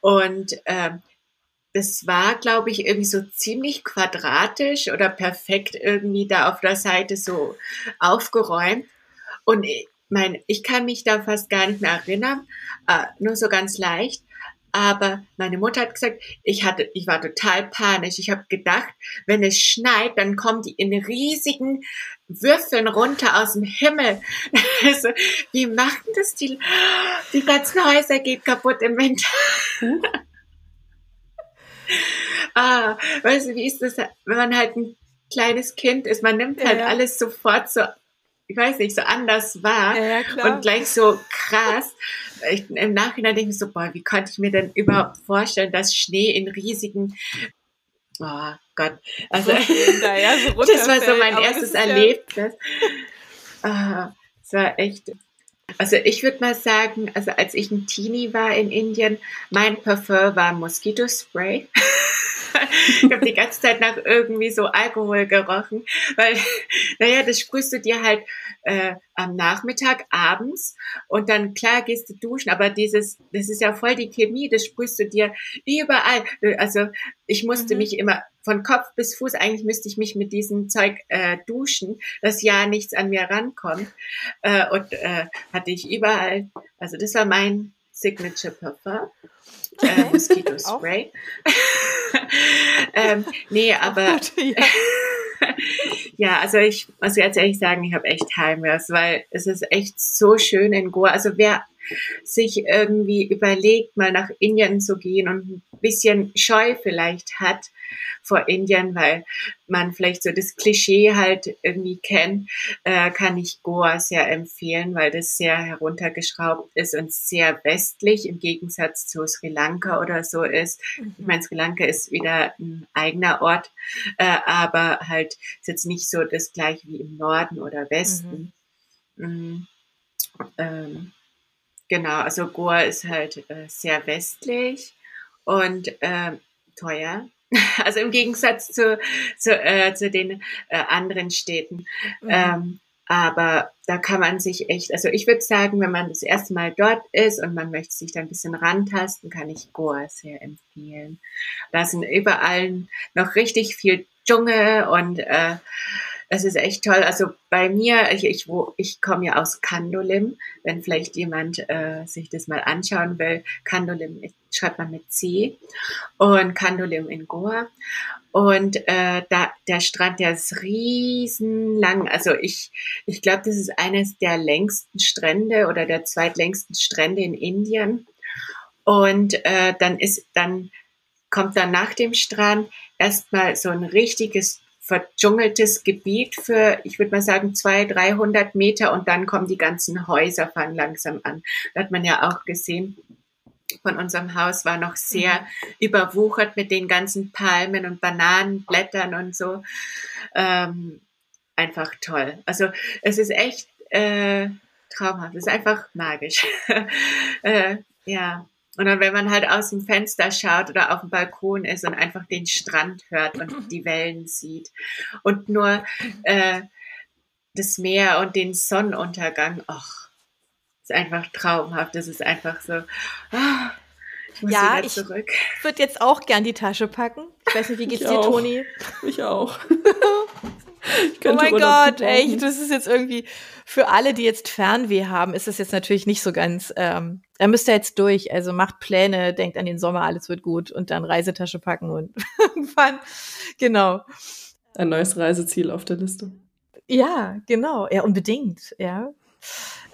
Und ähm, das war, glaube ich, irgendwie so ziemlich quadratisch oder perfekt irgendwie da auf der Seite so aufgeräumt. Und ich, mein, ich kann mich da fast gar nicht mehr erinnern, äh, nur so ganz leicht. Aber meine Mutter hat gesagt, ich hatte, ich war total panisch. Ich habe gedacht, wenn es schneit, dann kommen die in riesigen Würfeln runter aus dem Himmel. Also, wie machen das die? Die ganzen Häuser geht kaputt im Winter. ah, weißt du, wie ist das, wenn man halt ein kleines Kind ist? Man nimmt halt ja, alles sofort so ich weiß nicht, so anders wahr ja, ja, und gleich so krass. Ich, Im Nachhinein denke ich so, boah, wie konnte ich mir denn überhaupt vorstellen, dass Schnee in riesigen, oh Gott, also ja, so das war so mein erstes Erlebnis. Ah, es war echt, also ich würde mal sagen, also als ich ein Teenie war in Indien, mein Parfum war Moskitospray. ich habe die ganze Zeit nach irgendwie so Alkohol gerochen, weil, naja, das sprühst du dir halt äh, am Nachmittag, abends und dann, klar, gehst du duschen, aber dieses, das ist ja voll die Chemie, das sprühst du dir überall. Also ich musste mhm. mich immer von Kopf bis Fuß, eigentlich müsste ich mich mit diesem Zeug äh, duschen, dass ja nichts an mir rankommt. Äh, und äh, hatte ich überall, also das war mein Signature Parfum. Äh, Mosquito Spray. ähm, nee, aber gut, ja. ja. also ich muss ganz ehrlich sagen, ich habe echt Heimweh, weil es ist echt so schön in Goa. Also wer sich irgendwie überlegt, mal nach Indien zu gehen und ein bisschen Scheu vielleicht hat vor Indien, weil man vielleicht so das Klischee halt irgendwie kennt, äh, kann ich Goa sehr empfehlen, weil das sehr heruntergeschraubt ist und sehr westlich im Gegensatz zu Sri Lanka oder so ist. Mhm. Ich meine, Sri Lanka ist wieder ein eigener Ort, äh, aber halt ist jetzt nicht so das gleiche wie im Norden oder Westen. Mhm. Mhm. Ähm, genau, also Goa ist halt äh, sehr westlich und äh, teuer. Also im Gegensatz zu, zu, äh, zu den äh, anderen Städten. Mhm. Ähm, aber da kann man sich echt, also ich würde sagen, wenn man das erste Mal dort ist und man möchte sich da ein bisschen rantasten, kann ich Goa sehr empfehlen. Da sind überall noch richtig viel Dschungel und äh, es ist echt toll. Also bei mir, ich, ich, wo, ich komme ja aus Kandolim, wenn vielleicht jemand äh, sich das mal anschauen will. Kandolim schreibt man mit C und Kandolim in Goa. Und äh, da der Strand, der ist riesenlang. Also ich, ich glaube, das ist eines der längsten Strände oder der zweitlängsten Strände in Indien. Und äh, dann ist dann kommt dann nach dem Strand erstmal so ein richtiges verdschungeltes Gebiet für, ich würde mal sagen, zwei, dreihundert Meter und dann kommen die ganzen Häuser fangen langsam an. Da hat man ja auch gesehen, von unserem Haus war noch sehr mhm. überwuchert mit den ganzen Palmen und Bananenblättern und so. Ähm, einfach toll. Also es ist echt äh, traumhaft. Es ist einfach magisch. äh, ja. Und dann, wenn man halt aus dem Fenster schaut oder auf dem Balkon ist und einfach den Strand hört und die Wellen sieht und nur äh, das Meer und den Sonnenuntergang, ach, ist einfach traumhaft. Das ist einfach so. Oh, ich muss ja, ich würde jetzt auch gern die Tasche packen. Ich weiß nicht, wie geht's ich dir, auch. Toni? Ich auch. oh mein Gott, echt, das ist jetzt irgendwie für alle, die jetzt Fernweh haben, ist das jetzt natürlich nicht so ganz. Ähm, da müsst ihr jetzt durch. Also macht Pläne, denkt an den Sommer, alles wird gut und dann Reisetasche packen und irgendwann. Genau. Ein neues Reiseziel auf der Liste. Ja, genau. Ja, unbedingt. Ja.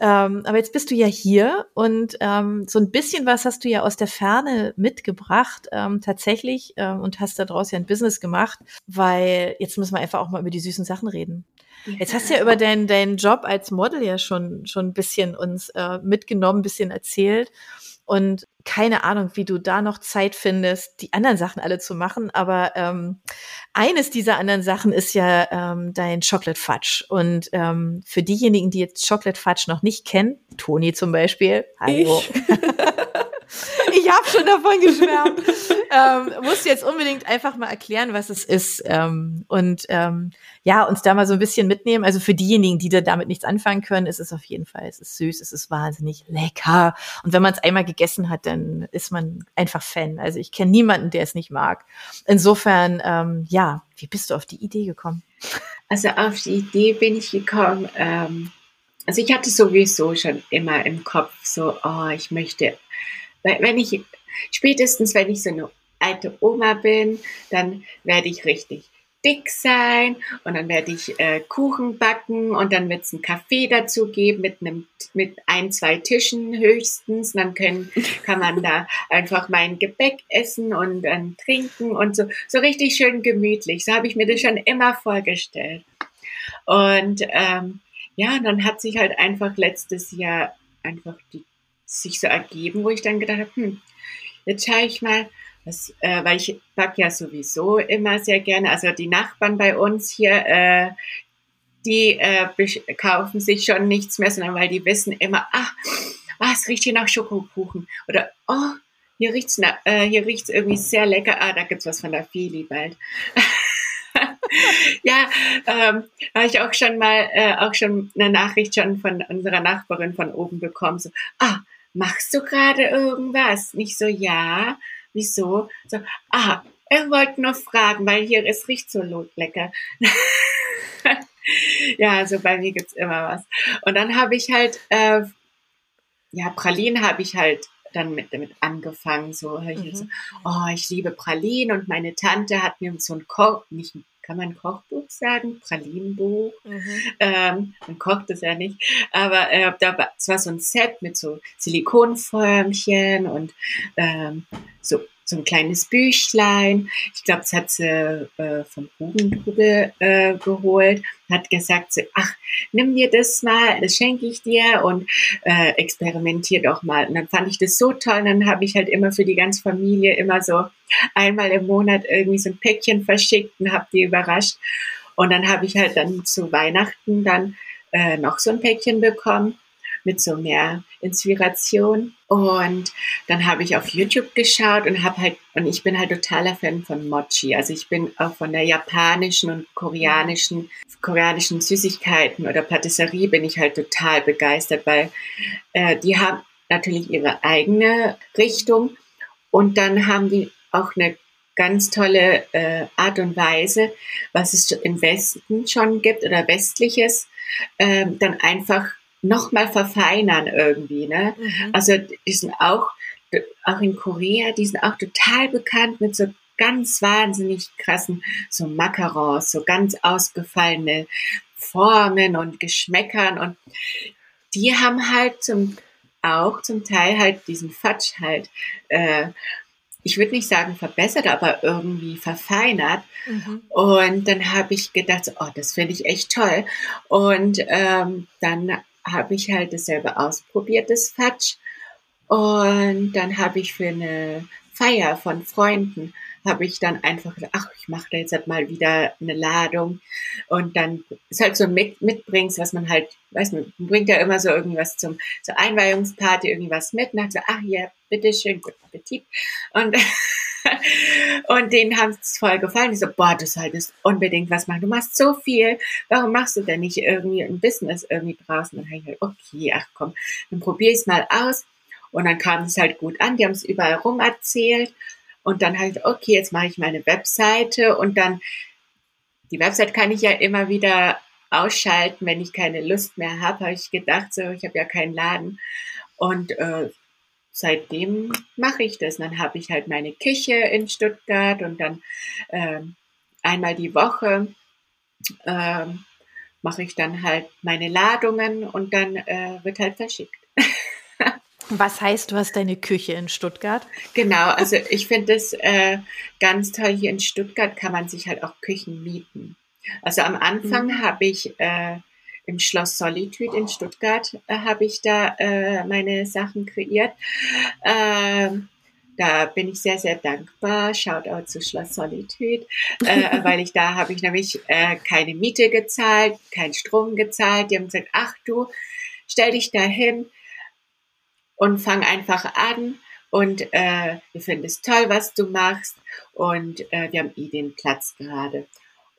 Ähm, aber jetzt bist du ja hier und ähm, so ein bisschen was hast du ja aus der Ferne mitgebracht, ähm, tatsächlich, ähm, und hast daraus ja ein Business gemacht, weil jetzt müssen wir einfach auch mal über die süßen Sachen reden. Jetzt hast du ja über deinen, deinen Job als Model ja schon, schon ein bisschen uns äh, mitgenommen, ein bisschen erzählt. Und keine Ahnung, wie du da noch Zeit findest, die anderen Sachen alle zu machen. Aber ähm, eines dieser anderen Sachen ist ja ähm, dein Chocolate Fudge. Und ähm, für diejenigen, die jetzt Chocolate Fudge noch nicht kennen, Toni zum Beispiel, hallo. Ich, habe schon davon geschwärmt. ähm, musst du jetzt unbedingt einfach mal erklären, was es ist. Ähm, und ähm, ja, uns da mal so ein bisschen mitnehmen. Also für diejenigen, die da damit nichts anfangen können, ist es auf jeden Fall, es ist süß, es ist wahnsinnig lecker. Und wenn man es einmal gegessen hat, dann ist man einfach Fan. Also ich kenne niemanden, der es nicht mag. Insofern, ähm, ja, wie bist du auf die Idee gekommen? Also auf die Idee bin ich gekommen, ähm, also ich hatte sowieso schon immer im Kopf so, oh, ich möchte, wenn ich, spätestens wenn ich so eine alte Oma bin, dann werde ich richtig dick sein und dann werde ich äh, Kuchen backen und dann wird es einen Kaffee dazu geben mit einem mit ein zwei Tischen höchstens. dann können, kann man da einfach mein Gebäck essen und dann trinken und so so richtig schön gemütlich. So habe ich mir das schon immer vorgestellt. Und ähm, ja, dann hat sich halt einfach letztes Jahr einfach die, sich so ergeben, wo ich dann gedacht habe, hm, jetzt schaue ich mal, das, äh, weil ich back ja sowieso immer sehr gerne. Also die Nachbarn bei uns hier, äh, die äh, kaufen sich schon nichts mehr, sondern weil die wissen immer, ach, ah, es riecht hier nach Schokokuchen. Oder, oh, hier riecht's, äh, irgendwie sehr lecker. Ah, da gibt's was von der Feli bald. ja, ähm, habe ich auch schon mal, äh, auch schon eine Nachricht schon von unserer Nachbarin von oben bekommen. So, ah, machst du gerade irgendwas? Nicht so, ja. Wieso? So, ah, er wollte nur fragen, weil hier es riecht so lecker. ja, also bei mir gibt's immer was. Und dann habe ich halt, äh, ja, Pralinen habe ich halt dann mit, damit angefangen. So, mhm. so, oh, ich liebe Pralinen und meine Tante hat mir so ein Korb, nicht kann man Kochbuch sagen? Pralinenbuch. Mhm. Ähm, man kocht es ja nicht. Aber äh, da war, es war so ein Set mit so Silikonförmchen und ähm, so so ein kleines Büchlein. Ich glaube, das hat sie äh, vom Hugendrubel äh, geholt. Hat gesagt, so, ach, nimm dir das mal, das schenke ich dir und äh, experimentier doch mal. Und dann fand ich das so toll. Und dann habe ich halt immer für die ganze Familie immer so einmal im Monat irgendwie so ein Päckchen verschickt und habe die überrascht. Und dann habe ich halt dann zu Weihnachten dann äh, noch so ein Päckchen bekommen mit so mehr Inspiration. Und dann habe ich auf YouTube geschaut und habe halt, und ich bin halt totaler Fan von Mochi. Also ich bin auch von der japanischen und koreanischen, koreanischen Süßigkeiten oder Patisserie bin ich halt total begeistert, weil äh, die haben natürlich ihre eigene Richtung und dann haben die auch eine ganz tolle äh, Art und Weise, was es im Westen schon gibt oder westliches, äh, dann einfach nochmal verfeinern irgendwie. Ne? Mhm. Also die sind auch, auch in Korea, die sind auch total bekannt mit so ganz wahnsinnig krassen so Macarons, so ganz ausgefallene Formen und Geschmäckern und die haben halt zum auch zum Teil halt diesen Fatsch halt äh, ich würde nicht sagen verbessert, aber irgendwie verfeinert. Mhm. Und dann habe ich gedacht, oh, das finde ich echt toll. Und ähm, dann habe ich halt dasselbe ausprobiert, das Fatsch. Und dann habe ich für eine Feier von Freunden, habe ich dann einfach gedacht, ach, ich mache da jetzt halt mal wieder eine Ladung. Und dann ist halt so Mit Mitbrings, was man halt, weiß man, bringt ja immer so irgendwas zum, zur Einweihungsparty, irgendwas mit. Und dann so, ach ja, bitteschön, guten Appetit. Und und denen haben es voll gefallen. Die so, boah, du solltest unbedingt was machen. Du machst so viel. Warum machst du denn nicht irgendwie ein Business irgendwie draußen? Und dann habe ich halt, okay, ach komm, dann probiere ich es mal aus. Und dann kam es halt gut an. Die haben es überall rum erzählt. Und dann halt, okay, jetzt mache ich meine Webseite. Und dann, die Webseite kann ich ja immer wieder ausschalten, wenn ich keine Lust mehr habe, habe ich gedacht, so, ich habe ja keinen Laden. Und äh, seitdem mache ich das. Und dann habe ich halt meine Küche in Stuttgart und dann äh, einmal die Woche äh, mache ich dann halt meine Ladungen und dann äh, wird halt verschickt. Was heißt, du hast deine Küche in Stuttgart? Genau, also ich finde es äh, ganz toll. Hier in Stuttgart kann man sich halt auch Küchen mieten. Also am Anfang mhm. habe ich äh, im Schloss Solitude in Stuttgart äh, habe ich da äh, meine Sachen kreiert. Ähm, da bin ich sehr, sehr dankbar. Shoutout zu Schloss Solitude, äh, weil ich da habe ich nämlich äh, keine Miete gezahlt, keinen Strom gezahlt. Die haben gesagt, ach du, stell dich da hin und fang einfach an. Und äh, wir finden es toll, was du machst. Und äh, wir haben eh den Platz gerade.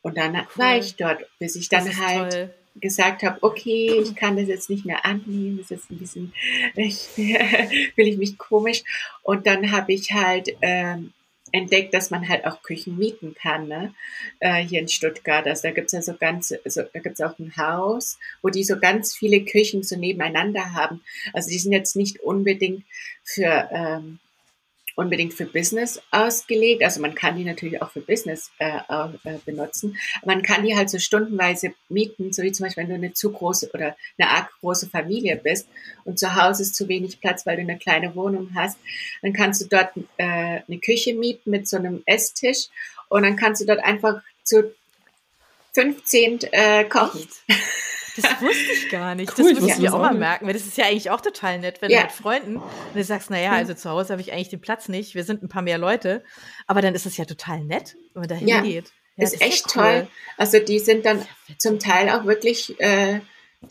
Und dann cool. war ich dort, bis ich dann halt toll gesagt habe, okay, ich kann das jetzt nicht mehr annehmen, das ist ein bisschen, ich, fühle ich mich komisch. Und dann habe ich halt ähm, entdeckt, dass man halt auch Küchen mieten kann, ne? Äh, hier in Stuttgart. Also da gibt's ja so ganz, so, da gibt's auch ein Haus, wo die so ganz viele Küchen so nebeneinander haben. Also die sind jetzt nicht unbedingt für ähm, unbedingt für Business ausgelegt. Also man kann die natürlich auch für Business äh, äh, benutzen. Man kann die halt so stundenweise mieten, so wie zum Beispiel, wenn du eine zu große oder eine arg große Familie bist und zu Hause ist zu wenig Platz, weil du eine kleine Wohnung hast, dann kannst du dort äh, eine Küche mieten mit so einem Esstisch und dann kannst du dort einfach zu 15 äh, kochen. Das wusste ich gar nicht. Cool, das muss ich auch mal merken, weil das ist ja eigentlich auch total nett, wenn ja. du mit Freunden, wenn du sagst, naja, also zu Hause habe ich eigentlich den Platz nicht, wir sind ein paar mehr Leute, aber dann ist es ja total nett, wenn man da hingeht. Ja, ist echt ist cool. toll. Also die sind dann zum Teil auch wirklich äh,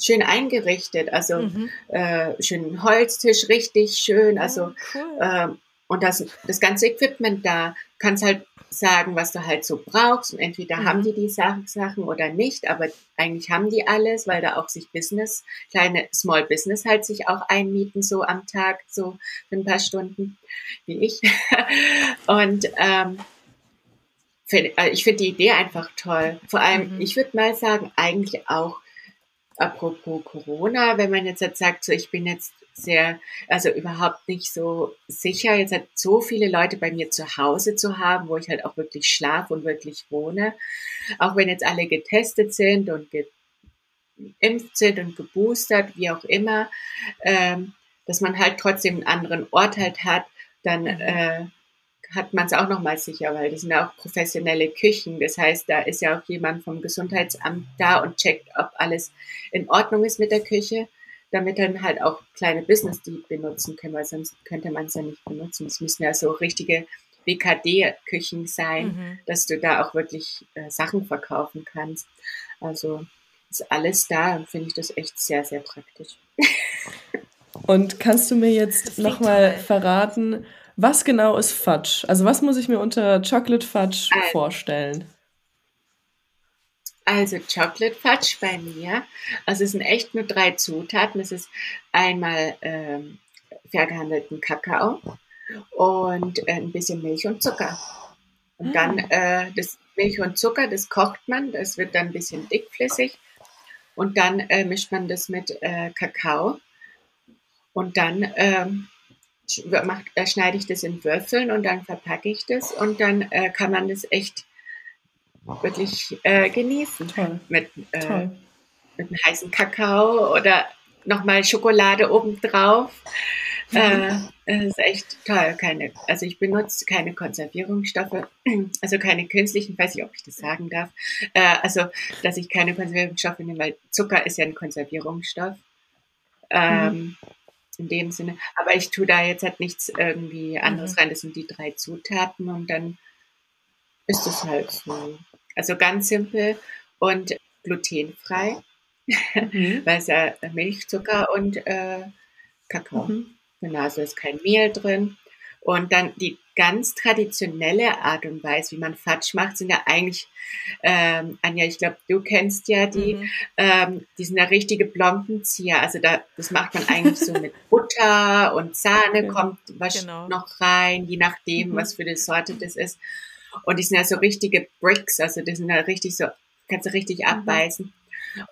schön eingerichtet, also mhm. äh, schön Holztisch, richtig schön, also cool. äh, und das, das ganze Equipment da, kannst halt sagen, was du halt so brauchst. Und entweder mhm. haben die die Sachen oder nicht, aber eigentlich haben die alles, weil da auch sich Business, kleine Small Business halt sich auch einmieten, so am Tag, so für ein paar Stunden, wie ich. Und ähm, find, äh, ich finde die Idee einfach toll. Vor allem, mhm. ich würde mal sagen, eigentlich auch apropos Corona, wenn man jetzt, jetzt sagt, so ich bin jetzt sehr, also überhaupt nicht so sicher, jetzt hat so viele Leute bei mir zu Hause zu haben, wo ich halt auch wirklich schlafe und wirklich wohne. Auch wenn jetzt alle getestet sind und geimpft sind und geboostert, wie auch immer, ähm, dass man halt trotzdem einen anderen Ort halt hat, dann mhm. äh, hat man es auch nochmal sicher, weil das sind ja auch professionelle Küchen. Das heißt, da ist ja auch jemand vom Gesundheitsamt da und checkt, ob alles in Ordnung ist mit der Küche, damit dann halt auch kleine Business die benutzen können, weil sonst könnte man es ja nicht benutzen. Es müssen ja so richtige BKD-Küchen sein, mhm. dass du da auch wirklich äh, Sachen verkaufen kannst. Also ist alles da und finde ich das echt sehr, sehr praktisch. Und kannst du mir jetzt nochmal verraten, was genau ist Fudge? Also was muss ich mir unter Chocolate Fudge also, vorstellen? Also Chocolate Fudge bei mir, also es sind echt nur drei Zutaten. Es ist einmal ähm, vergehandelten Kakao und äh, ein bisschen Milch und Zucker. Und dann ah. äh, das Milch und Zucker, das kocht man, das wird dann ein bisschen dickflüssig. Und dann äh, mischt man das mit äh, Kakao. Und dann ähm, macht, äh, schneide ich das in Würfeln und dann verpacke ich das und dann äh, kann man das echt wirklich äh, genießen. Toll. Mit, äh, Toll. mit einem heißen Kakao oder nochmal Schokolade obendrauf. Mhm. Äh, es ist echt toll. Keine, also ich benutze keine Konservierungsstoffe, also keine künstlichen, ich weiß nicht, ob ich das sagen darf. Äh, also, dass ich keine Konservierungsstoffe nehme, weil Zucker ist ja ein Konservierungsstoff. Ähm, mhm in dem Sinne. Aber ich tue da jetzt halt nichts irgendwie anderes mhm. rein. Das sind die drei Zutaten und dann ist es halt so. Also ganz simpel und glutenfrei, mhm. weil es ja Milchzucker und äh, Kakao. Mhm. Genau, also ist kein Mehl drin. Und dann die ganz traditionelle Art und Weise, wie man Fatsch macht, sind ja eigentlich, ähm, Anja, ich glaube, du kennst ja die, mhm. ähm, die sind ja richtige Blombenzieher. Also da, das macht man eigentlich so mit Butter und Sahne okay. kommt was genau. noch rein, je nachdem, mhm. was für eine Sorte das ist. Und die sind ja so richtige Bricks, also die sind ja richtig so, kannst du richtig mhm. abbeißen.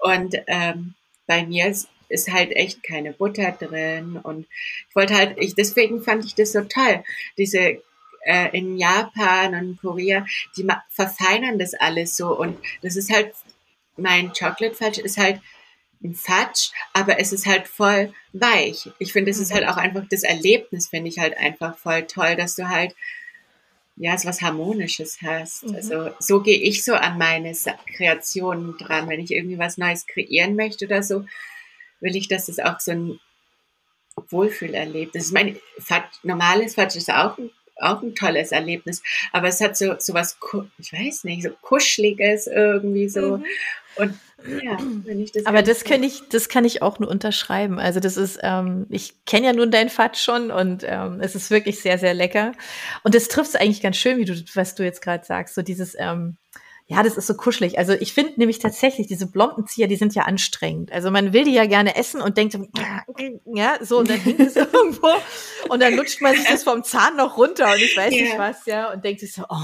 Und ähm, bei mir ist ist halt echt keine Butter drin und ich wollte halt, ich, deswegen fand ich das so toll, diese äh, in Japan und Korea, die verfeinern das alles so und das ist halt, mein Chocolate Fudge ist halt ein Fudge, aber es ist halt voll weich. Ich finde, es ist halt auch einfach das Erlebnis, finde ich halt einfach voll toll, dass du halt ja, so was Harmonisches hast. Mhm. Also so gehe ich so an meine Kreationen dran. Wenn ich irgendwie was Neues kreieren möchte oder so, will ich, dass es auch so ein Wohlfühlerlebnis ist. Mein normales Fatsch ist auch ein, auch ein tolles Erlebnis, aber es hat so, so was, ich weiß nicht, so Kuscheliges irgendwie so. Mhm. Und ja, wenn ich das. Aber das kann ich, das kann ich auch nur unterschreiben. Also das ist, ähm, ich kenne ja nun dein Fat schon und ähm, es ist wirklich sehr, sehr lecker. Und das trifft es eigentlich ganz schön, wie du, was du jetzt gerade sagst, so dieses, ähm, ja, das ist so kuschelig. Also ich finde nämlich tatsächlich, diese Blombenzieher, die sind ja anstrengend. Also man will die ja gerne essen und denkt, ja, so, und dann hängt es irgendwo und dann lutscht man sich das vom Zahn noch runter und ich weiß yeah. nicht was, ja, und denkt sich so, oh.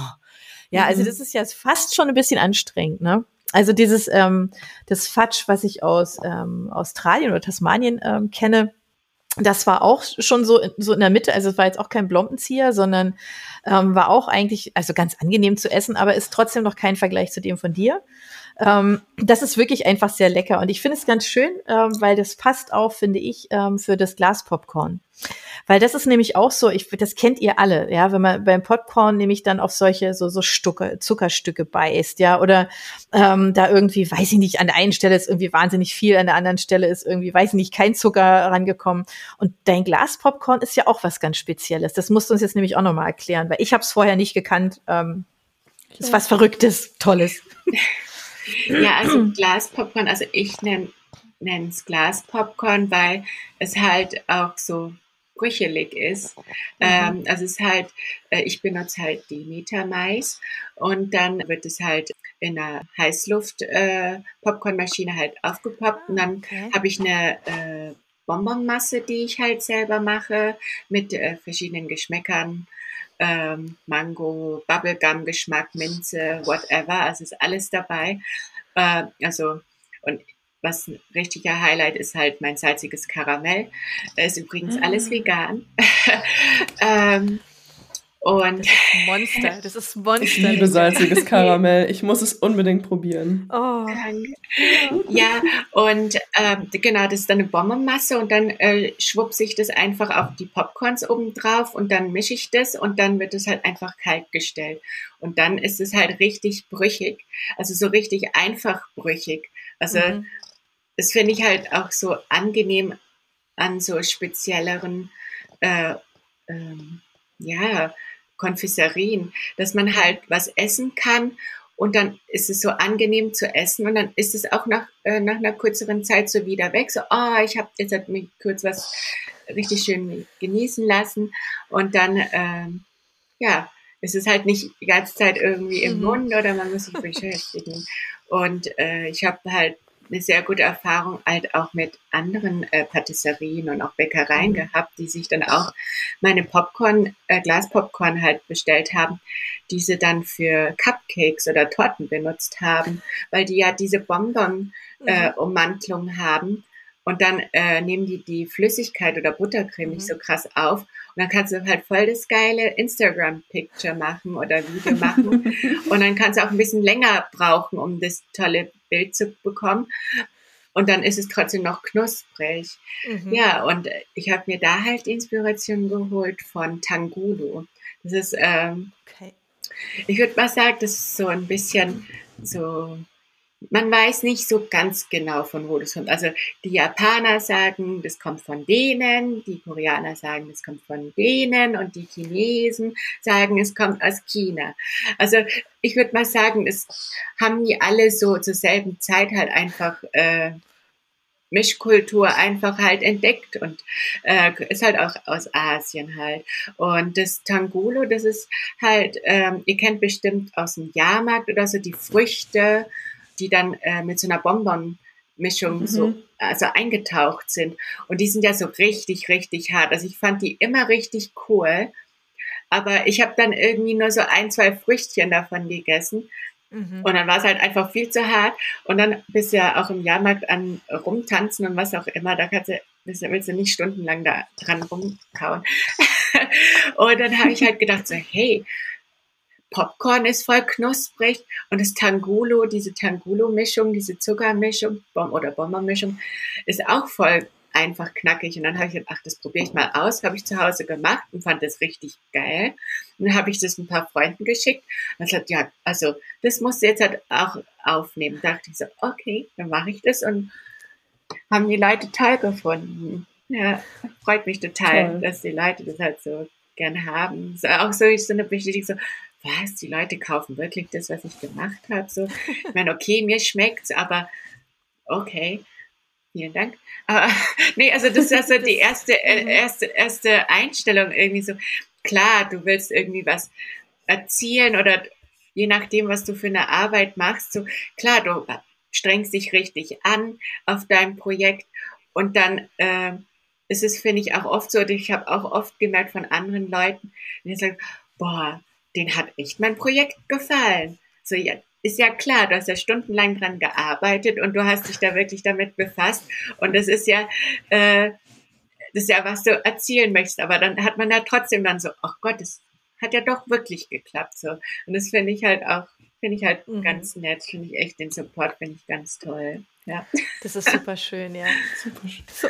Ja, also mhm. das ist ja fast schon ein bisschen anstrengend, ne? Also dieses, ähm, das Fatsch, was ich aus ähm, Australien oder Tasmanien ähm, kenne, das war auch schon so, so in der Mitte, also es war jetzt auch kein Blombenzieher, sondern ähm, war auch eigentlich, also ganz angenehm zu essen, aber ist trotzdem noch kein Vergleich zu dem von dir. Ähm, das ist wirklich einfach sehr lecker und ich finde es ganz schön, ähm, weil das passt auch, finde ich, ähm, für das Glas Popcorn. Weil das ist nämlich auch so, ich, das kennt ihr alle, ja, wenn man beim Popcorn nämlich dann auf solche so, so Stucke, Zuckerstücke beißt, ja, oder ähm, da irgendwie, weiß ich nicht, an der einen Stelle ist irgendwie wahnsinnig viel, an der anderen Stelle ist irgendwie, weiß ich nicht, kein Zucker rangekommen. Und dein Glas Popcorn ist ja auch was ganz Spezielles. Das musst du uns jetzt nämlich auch nochmal erklären, weil ich habe es vorher nicht gekannt. Ähm, ist was Verrücktes, Tolles. Ja, also Glaspopcorn, also ich nenne es Glaspopcorn, weil es halt auch so brüchelig ist. Mhm. Ähm, also es ist halt, äh, ich benutze halt die Mais und dann wird es halt in einer Heißluft-Popcornmaschine äh, halt aufgepoppt und dann okay. habe ich eine äh, Bonbonmasse, die ich halt selber mache mit äh, verschiedenen Geschmäckern ähm, Mango, Bubblegum-Geschmack, Minze, whatever. Also ist alles dabei. Äh, also, und was ein richtiger Highlight ist halt mein salziges Karamell. Ist übrigens mhm. alles vegan. ähm, und das ist Monster, das ist Monster. Ich liebe salziges Karamell. Ich muss es unbedingt probieren. Oh. Ja, und ähm, genau, das ist dann eine Bombenmasse und dann äh, schwupse ich das einfach auf die Popcorns oben drauf und dann mische ich das und dann wird es halt einfach kalt gestellt. Und dann ist es halt richtig brüchig, also so richtig einfach brüchig. Also mhm. das finde ich halt auch so angenehm an so spezielleren, äh, ähm, ja, Konfiserien, dass man halt was essen kann und dann ist es so angenehm zu essen und dann ist es auch nach, äh, nach einer kürzeren Zeit so wieder weg. So, oh, ich habe jetzt halt mich kurz was richtig schön genießen lassen und dann, ähm, ja, es ist halt nicht die ganze Zeit irgendwie im mhm. Mund oder man muss sich beschäftigen. Und äh, ich habe halt eine sehr gute Erfahrung halt auch mit anderen äh, Patisserien und auch Bäckereien mhm. gehabt, die sich dann auch meine Popcorn, äh, Glaspopcorn halt bestellt haben, diese dann für Cupcakes oder Torten benutzt haben, weil die ja diese Bonbon-Ummantlung mhm. äh, haben. Und dann äh, nehmen die die Flüssigkeit oder Buttercreme nicht mhm. so krass auf. Und dann kannst du halt voll das geile Instagram-Picture machen oder Video machen. und dann kannst du auch ein bisschen länger brauchen, um das tolle Bild zu bekommen. Und dann ist es trotzdem noch knusprig. Mhm. Ja, und ich habe mir da halt Inspiration geholt von Tangulo. Das ist, ähm, okay. ich würde mal sagen, das ist so ein bisschen so man weiß nicht so ganz genau, von wo das kommt. Also die Japaner sagen, das kommt von denen, die Koreaner sagen, das kommt von denen und die Chinesen sagen, es kommt aus China. Also ich würde mal sagen, es haben die alle so zur selben Zeit halt einfach äh, Mischkultur einfach halt entdeckt und äh, ist halt auch aus Asien halt. Und das Tangulo, das ist halt, ähm, ihr kennt bestimmt aus dem Jahrmarkt oder so die Früchte die dann äh, mit so einer Bonbon-Mischung mhm. so also eingetaucht sind. Und die sind ja so richtig, richtig hart. Also ich fand die immer richtig cool. Aber ich habe dann irgendwie nur so ein, zwei Früchtchen davon gegessen. Mhm. Und dann war es halt einfach viel zu hart. Und dann bist du ja auch im Jahrmarkt an rumtanzen und was auch immer. Da kannst du, willst du nicht stundenlang da dran rumkauen. und dann habe ich halt gedacht so, hey, Popcorn ist voll knusprig und das Tangulo, diese Tangulo-Mischung, diese Zuckermischung oder Bombermischung ist auch voll einfach knackig. Und dann habe ich gedacht, ach, das probiere ich mal aus. Habe ich zu Hause gemacht und fand das richtig geil. Und dann habe ich das ein paar Freunden geschickt. Und gesagt, ja, also das musst du jetzt halt auch aufnehmen. Da dachte ich so, okay, dann mache ich das und haben die Leute toll gefunden. Ja, freut mich total, Toll. dass die Leute das halt so gern haben. So, auch so, ich so eine Bestätigung, so, was, die Leute kaufen wirklich das, was ich gemacht habe. So, ich meine, okay, mir schmeckt's, aber okay. Vielen Dank. Aber, nee, also das ist also die erste, äh, mhm. erste, erste Einstellung irgendwie so. Klar, du willst irgendwie was erzielen oder je nachdem, was du für eine Arbeit machst, so klar, du strengst dich richtig an auf dein Projekt und dann äh, ist es, finde ich, auch oft so, ich habe auch oft gemerkt von anderen Leuten, die sagen, boah, den hat echt mein Projekt gefallen. So, ja, ist ja klar, du hast ja stundenlang dran gearbeitet und du hast dich da wirklich damit befasst. Und das ist ja, äh, das ist ja, was du erzielen möchtest. Aber dann hat man ja trotzdem dann so, ach Gott, das hat ja doch wirklich geklappt. So. Und das finde ich halt auch, finde ich halt mhm. ganz nett, finde ich echt den Support, finde ich ganz toll. Ja. Das ist super schön, ja. Super schön. So,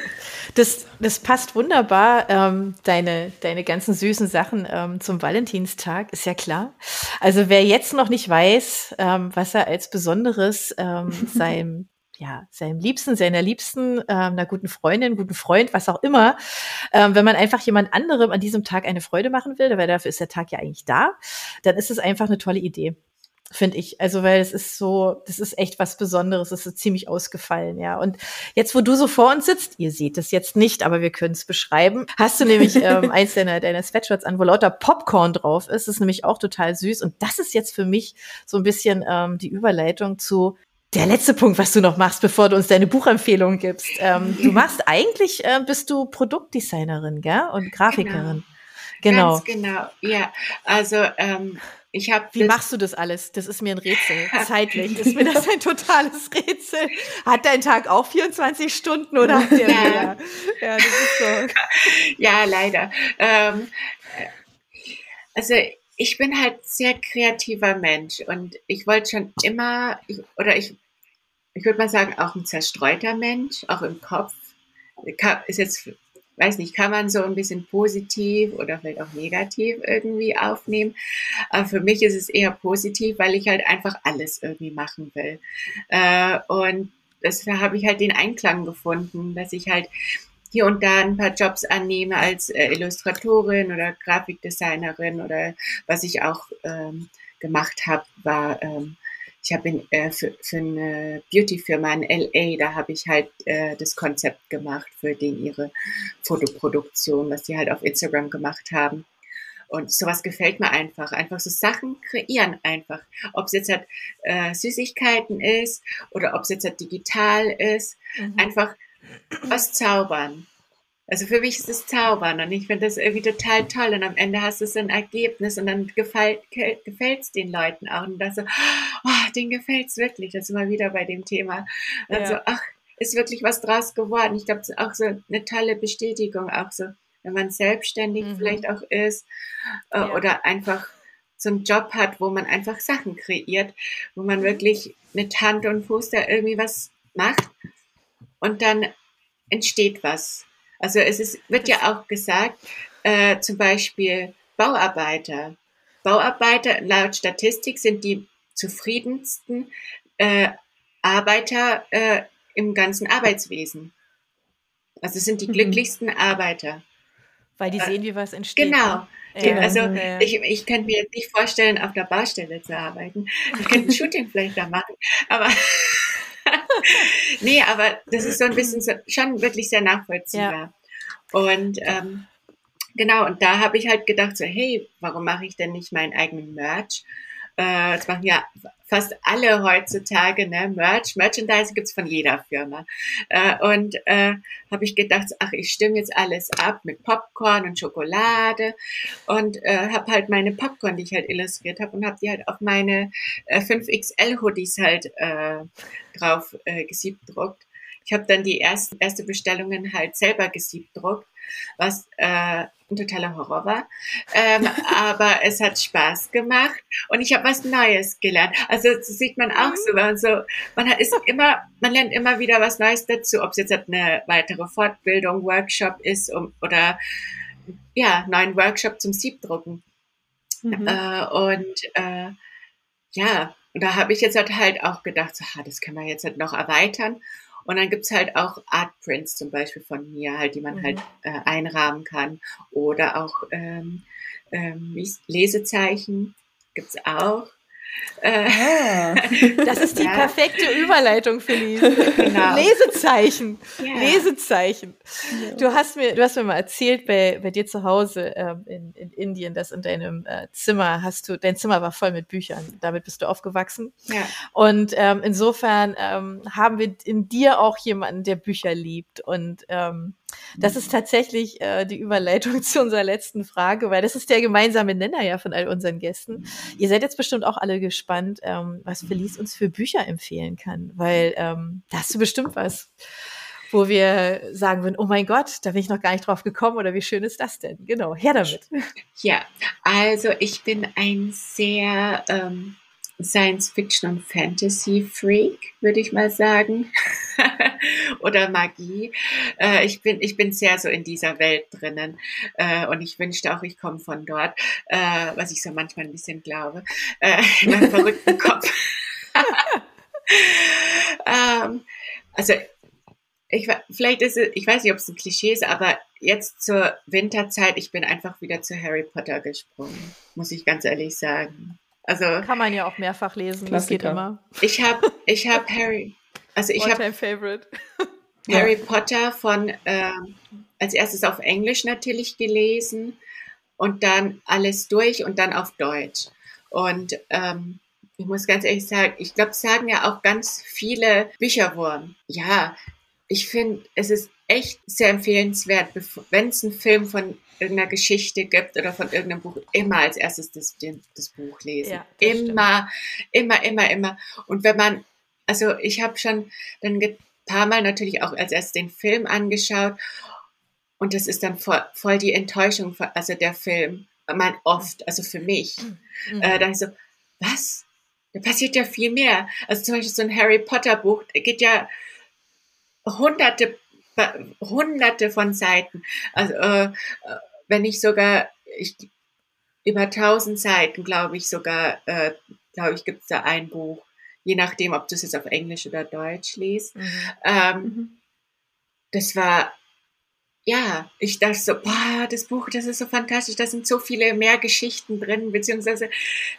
das, das passt wunderbar, ähm, deine, deine ganzen süßen Sachen ähm, zum Valentinstag, ist ja klar. Also wer jetzt noch nicht weiß, ähm, was er als Besonderes ähm, seinem ja, seinem Liebsten, seiner Liebsten, ähm, einer guten Freundin, guten Freund, was auch immer, ähm, wenn man einfach jemand anderem an diesem Tag eine Freude machen will, weil dafür ist der Tag ja eigentlich da, dann ist es einfach eine tolle Idee finde ich. Also, weil es ist so, das ist echt was Besonderes. Es ist ziemlich ausgefallen, ja. Und jetzt, wo du so vor uns sitzt, ihr seht es jetzt nicht, aber wir können es beschreiben, hast du nämlich ähm, eins deiner, deiner Sweatshirts an, wo lauter Popcorn drauf ist. Das ist nämlich auch total süß. Und das ist jetzt für mich so ein bisschen ähm, die Überleitung zu der letzte Punkt, was du noch machst, bevor du uns deine Buchempfehlung gibst. Ähm, du machst eigentlich, äh, bist du Produktdesignerin, gell? Und Grafikerin. Genau. Genau. Ganz genau, ja. Also ähm, ich habe. Wie machst du das alles? Das ist mir ein Rätsel. Zeitlich ist mir das ein totales Rätsel. Hat dein Tag auch 24 Stunden oder hat der Ja. Ja, das ist so. Ja, leider. Ähm, also ich bin halt sehr kreativer Mensch und ich wollte schon immer, ich, oder ich, ich würde mal sagen, auch ein zerstreuter Mensch, auch im Kopf. Ist jetzt, weiß nicht, kann man so ein bisschen positiv oder vielleicht auch negativ irgendwie aufnehmen. Aber für mich ist es eher positiv, weil ich halt einfach alles irgendwie machen will. Äh, und da habe ich halt den Einklang gefunden, dass ich halt hier und da ein paar Jobs annehme als äh, Illustratorin oder Grafikdesignerin oder was ich auch ähm, gemacht habe, war, ähm, ich habe äh, für, für eine Beauty-Firma in LA, da habe ich halt äh, das Konzept gemacht für den ihre Fotoproduktion, was die halt auf Instagram gemacht haben. Und sowas gefällt mir einfach. Einfach so Sachen kreieren einfach. Ob es jetzt halt äh, Süßigkeiten ist oder ob es jetzt halt digital ist. Mhm. Einfach was zaubern. Also für mich ist es zaubern und ich finde das irgendwie total toll und am Ende hast du so ein Ergebnis und dann gefällt es den Leuten auch und das so, oh, denen gefällt es wirklich. Das ist immer wieder bei dem Thema. Und Ja. so, ach, ist wirklich was draus geworden. Ich glaube, das ist auch so eine tolle Bestätigung, auch so, wenn man selbstständig Mhm. vielleicht auch ist äh, Ja. oder einfach so einen Job hat, wo man einfach Sachen kreiert, wo man wirklich mit Hand und Fuß da irgendwie was macht und dann entsteht was. Also es ist, wird ja auch gesagt, äh, zum Beispiel Bauarbeiter. Bauarbeiter laut Statistik sind die zufriedensten äh, Arbeiter äh, im ganzen Arbeitswesen. Also sind die Mhm. glücklichsten Arbeiter. Weil die sehen, wie was entsteht. Genau. ne? Ja, also ja. ich, ich könnte mir jetzt nicht vorstellen, auf der Baustelle zu arbeiten. Ich könnte ein Shooting vielleicht da machen, aber nee, aber das ist so ein bisschen so, schon wirklich sehr nachvollziehbar. Und ähm, genau, und da habe ich halt gedacht, so, hey, warum mache ich denn nicht meinen eigenen Merch? Äh, das machen ja fast alle heutzutage, ne? Merch, Merchandise gibt's von jeder Firma. Äh, und äh, habe ich gedacht, ach, ich stimme jetzt alles ab mit Popcorn und Schokolade und äh, habe halt meine Popcorn, die ich halt illustriert habe und habe die halt auf meine äh, 5XL Hoodies halt äh, drauf äh, gesiebdruckt. Ich habe dann die ersten erste Bestellungen halt selber gesiebdruckt, was äh, ein totaler Horror war. Ähm, aber es hat Spaß gemacht und ich habe was Neues gelernt. Also das sieht man auch so, wenn man so, man hat, ist immer, man lernt immer wieder was Neues dazu, ob es jetzt halt eine weitere Fortbildung, Workshop ist um, oder ja, neuen Workshop zum Siebdrucken. Mhm. Äh, und äh, ja, und da habe ich jetzt halt, halt auch gedacht, so, ha, das können wir jetzt halt noch erweitern. Und dann gibt's halt auch Artprints zum Beispiel von mir, halt, die man Mhm. halt äh, einrahmen kann. Oder auch ähm, ähm, Lesezeichen gibt's auch. Äh, Ah. Das ist die Ja. perfekte Überleitung, Felice. genau. Lesezeichen. Ja. Lesezeichen. Du hast mir, du hast mir mal erzählt, bei, bei dir zu Hause ähm, in, in Indien, dass in deinem äh, Zimmer hast du, dein Zimmer war voll mit Büchern. Damit bist du aufgewachsen. Ja. Und ähm, insofern ähm, haben wir in dir auch jemanden, der Bücher liebt. Und ähm, das ist tatsächlich äh, die Überleitung zu unserer letzten Frage, weil das ist der gemeinsame Nenner ja von all unseren Gästen. Ihr seid jetzt bestimmt auch alle gespannt, ähm, was Felice uns für Bücher empfehlen kann, weil ähm, da hast du bestimmt was, wo wir sagen würden, oh mein Gott, da bin ich noch gar nicht drauf gekommen oder wie schön ist das denn? Genau, her damit. Ja, also ich bin ein sehr ähm, Science-Fiction- und Fantasy-Freak, würde ich mal sagen. Oder Magie. Äh, ich, bin, ich bin sehr so in dieser Welt drinnen. Äh, und ich wünschte auch, ich komme von dort, äh, was ich so manchmal ein bisschen glaube, äh, in meinem verrückten Kopf. ähm, also ich, vielleicht ist es, ich weiß nicht, ob es ein Klischee ist, aber jetzt zur Winterzeit, ich bin einfach wieder zu Harry Potter gesprungen, muss ich ganz ehrlich sagen. Also Kann man ja auch mehrfach lesen, das geht Klassiker. immer. ich habe, ich habe Harry, also ich habe favorite. Harry Potter von ähm, als erstes auf Englisch natürlich gelesen und dann alles durch und dann auf Deutsch. Und ähm, ich muss ganz ehrlich sagen, ich glaube, sagen ja auch ganz viele Bücherwurm. Ja, ich finde, es ist echt sehr empfehlenswert, wenn es einen Film von irgendeiner Geschichte gibt oder von irgendeinem Buch, immer als erstes das, das Buch lesen. Ja, immer, stimmt. immer, immer, immer. Und wenn man, also ich habe schon dann ein paar Mal natürlich auch als erstes den Film angeschaut und das ist dann voll, voll die Enttäuschung, also der Film, man oft, also für mich, mhm. äh, dann so, was? Da passiert ja viel mehr. Also zum Beispiel so ein Harry Potter Buch, da geht ja hunderte, hunderte von Seiten. Also äh, wenn ich sogar, ich, über tausend Seiten, glaube ich sogar, äh, glaube ich, gibt es da ein Buch, je nachdem, ob du es jetzt auf Englisch oder Deutsch liest. Mhm. Ähm, mhm. Das war ja, ich dachte so, boah, das Buch, das ist so fantastisch, da sind so viele mehr Geschichten drin, beziehungsweise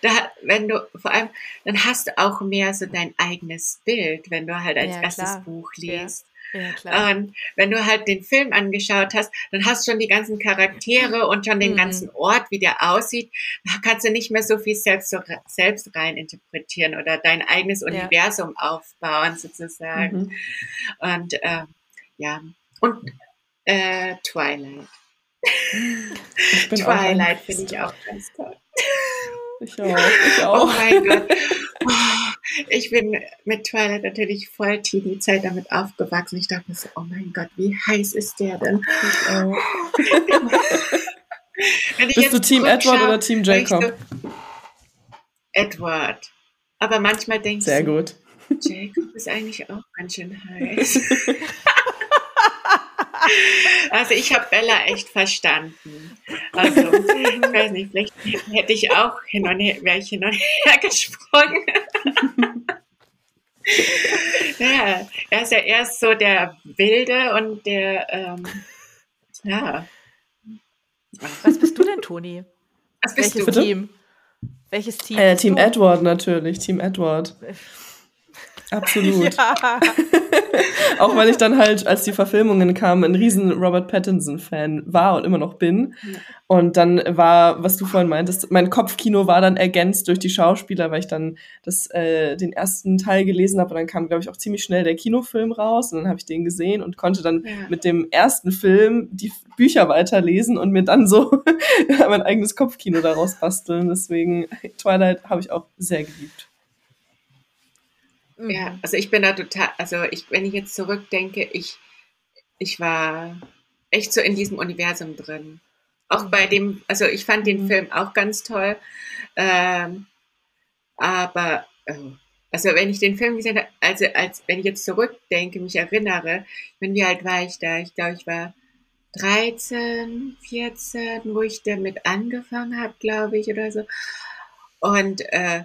da, wenn du, vor allem, dann hast du auch mehr so dein eigenes Bild, wenn du halt als ja, erstes klar. Buch liest. Ja. Ja, und wenn du halt den Film angeschaut hast, dann hast du schon die ganzen Charaktere und schon den mhm. ganzen Ort, wie der aussieht. Da kannst du nicht mehr so viel selbst, so, selbst rein interpretieren oder dein eigenes Universum aufbauen, sozusagen. Mhm. Und äh, ja, und äh, Twilight. Twilight finde ich auch ganz toll. Ich auch, ich auch. Oh mein Gott. Oh, ich bin mit Twilight natürlich voll Teenie-Zeit damit aufgewachsen. Ich dachte mir so, oh mein Gott, wie heiß ist der denn? Bist du Team Edward oder Team Jacob? So, Edward. Aber manchmal denkst Sehr du, gut. Jacob ist eigentlich auch ganz schön heiß. Also ich habe Bella echt verstanden. Also ich weiß nicht, vielleicht hätte ich auch hin und her, wäre ich hin und her gesprungen. ja, er ist ja erst so der Wilde und der, ähm, ja. Was bist du denn, Toni? Was bist Welches du? Team? Welches Team? Äh, Team du? Edward natürlich, Team Edward. Absolut. Ja. auch weil ich dann halt, als die Verfilmungen kamen, ein riesen Robert Pattinson-Fan war und immer noch bin. Und dann war, was du vorhin meintest, mein Kopfkino war dann ergänzt durch die Schauspieler, weil ich dann das, äh, den ersten Teil gelesen habe und dann kam, glaube ich, auch ziemlich schnell der Kinofilm raus und dann habe ich den gesehen und konnte dann ja. mit dem ersten Film die Bücher weiterlesen und mir dann so mein eigenes Kopfkino daraus basteln. Deswegen Twilight habe ich auch sehr geliebt. Ja, mhm. also ich bin da total, also ich, wenn ich jetzt zurückdenke, ich, ich war echt so in diesem Universum drin. Auch bei dem, also ich fand den mhm. Film auch ganz toll. Ähm, aber, oh, also wenn ich den Film gesehen habe, also als wenn ich jetzt zurückdenke, mich erinnere, bin wie alt war ich da? Ich glaube, ich war 13, 14, wo ich damit angefangen habe, glaube ich, oder so. Und äh,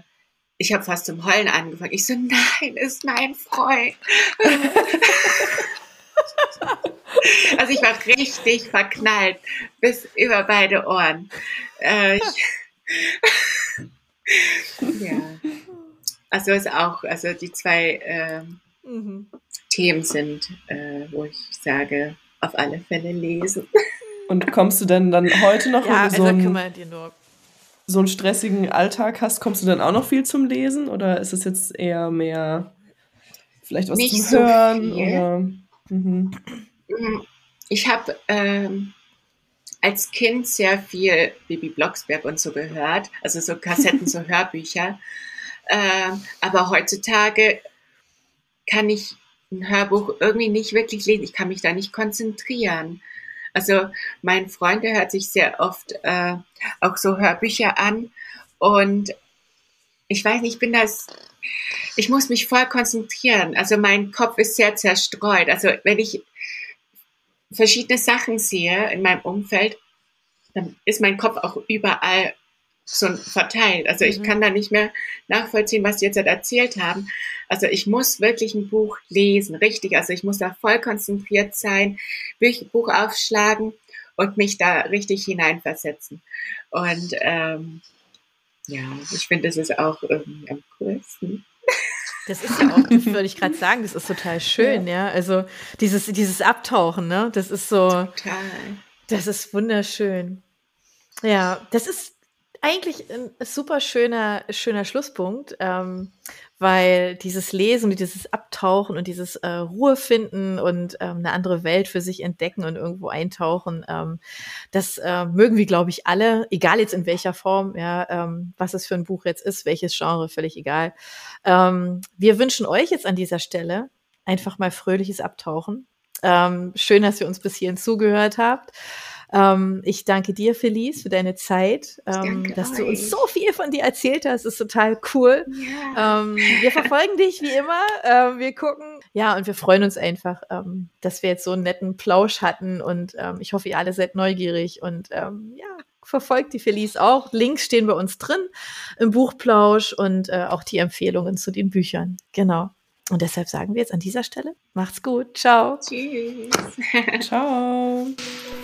ich habe fast zum Heulen angefangen. Ich so, nein, ist mein Freund. also ich war richtig verknallt bis über beide Ohren. Äh, ich, ja. Also ist auch, also die zwei äh, mhm. Themen sind, äh, wo ich sage, auf alle Fälle lesen. Und kommst du denn dann heute noch ja, so also ein, dir nur so einen stressigen Alltag hast, kommst du dann auch noch viel zum Lesen oder ist es jetzt eher mehr vielleicht was Nicht zum so Hören? Oder, mhm. Ich habe ähm, als Kind sehr viel Bibi Blocksberg und so gehört, also so Kassetten, so Hörbücher. Ähm, aber heutzutage kann ich ein Hörbuch irgendwie nicht wirklich lesen. Ich kann mich da nicht konzentrieren. Also mein Freund, der hört sich sehr oft äh, auch so Hörbücher an und ich weiß nicht, ich bin das, ich muss mich voll konzentrieren. Also mein Kopf ist sehr zerstreut. Also wenn ich verschiedene Sachen sehe in meinem Umfeld, dann ist mein Kopf auch überall so verteilt. Also ich mhm. kann da nicht mehr nachvollziehen, was sie jetzt halt erzählt haben. Also ich muss wirklich ein Buch lesen, richtig. Also ich muss da voll konzentriert sein, Buch aufschlagen und mich da richtig hineinversetzen. Und ähm, ja, ich finde, das ist auch irgendwie am coolsten. Das ist ja auch, das würde ich gerade sagen, das ist total schön, ja. ja. Also dieses, dieses Abtauchen, ne? Das ist so. Total. Das ist wunderschön. Ja, das ist eigentlich ein super schöner, schöner Schlusspunkt. Ähm, weil dieses Lesen und dieses Abtauchen und dieses äh, Ruhe finden und ähm, eine andere Welt für sich entdecken und irgendwo eintauchen, ähm, das äh, mögen wir, glaube ich, alle, egal jetzt in welcher Form, ja, ähm, was es für ein Buch jetzt ist, welches Genre, völlig egal. Ähm, wir wünschen euch jetzt an dieser Stelle einfach mal fröhliches Abtauchen. Ähm, schön, dass ihr uns bis hierhin zugehört habt. Ähm, ich danke dir, Felice, für deine Zeit, ähm, dass euch. du uns so viel von dir erzählt hast. Das ist total cool. Ja. Ähm, wir verfolgen dich wie immer. Ähm, wir gucken. Ja, und wir freuen uns einfach, ähm, dass wir jetzt so einen netten Plausch hatten. Und ähm, ich hoffe, ihr alle seid neugierig und ja, verfolgt die Felice auch. Links stehen bei uns drin im Buchplausch und äh, auch die Empfehlungen zu den Büchern. Genau. Und deshalb sagen wir jetzt an dieser Stelle, macht's gut. Ciao. Tschüss. Ciao.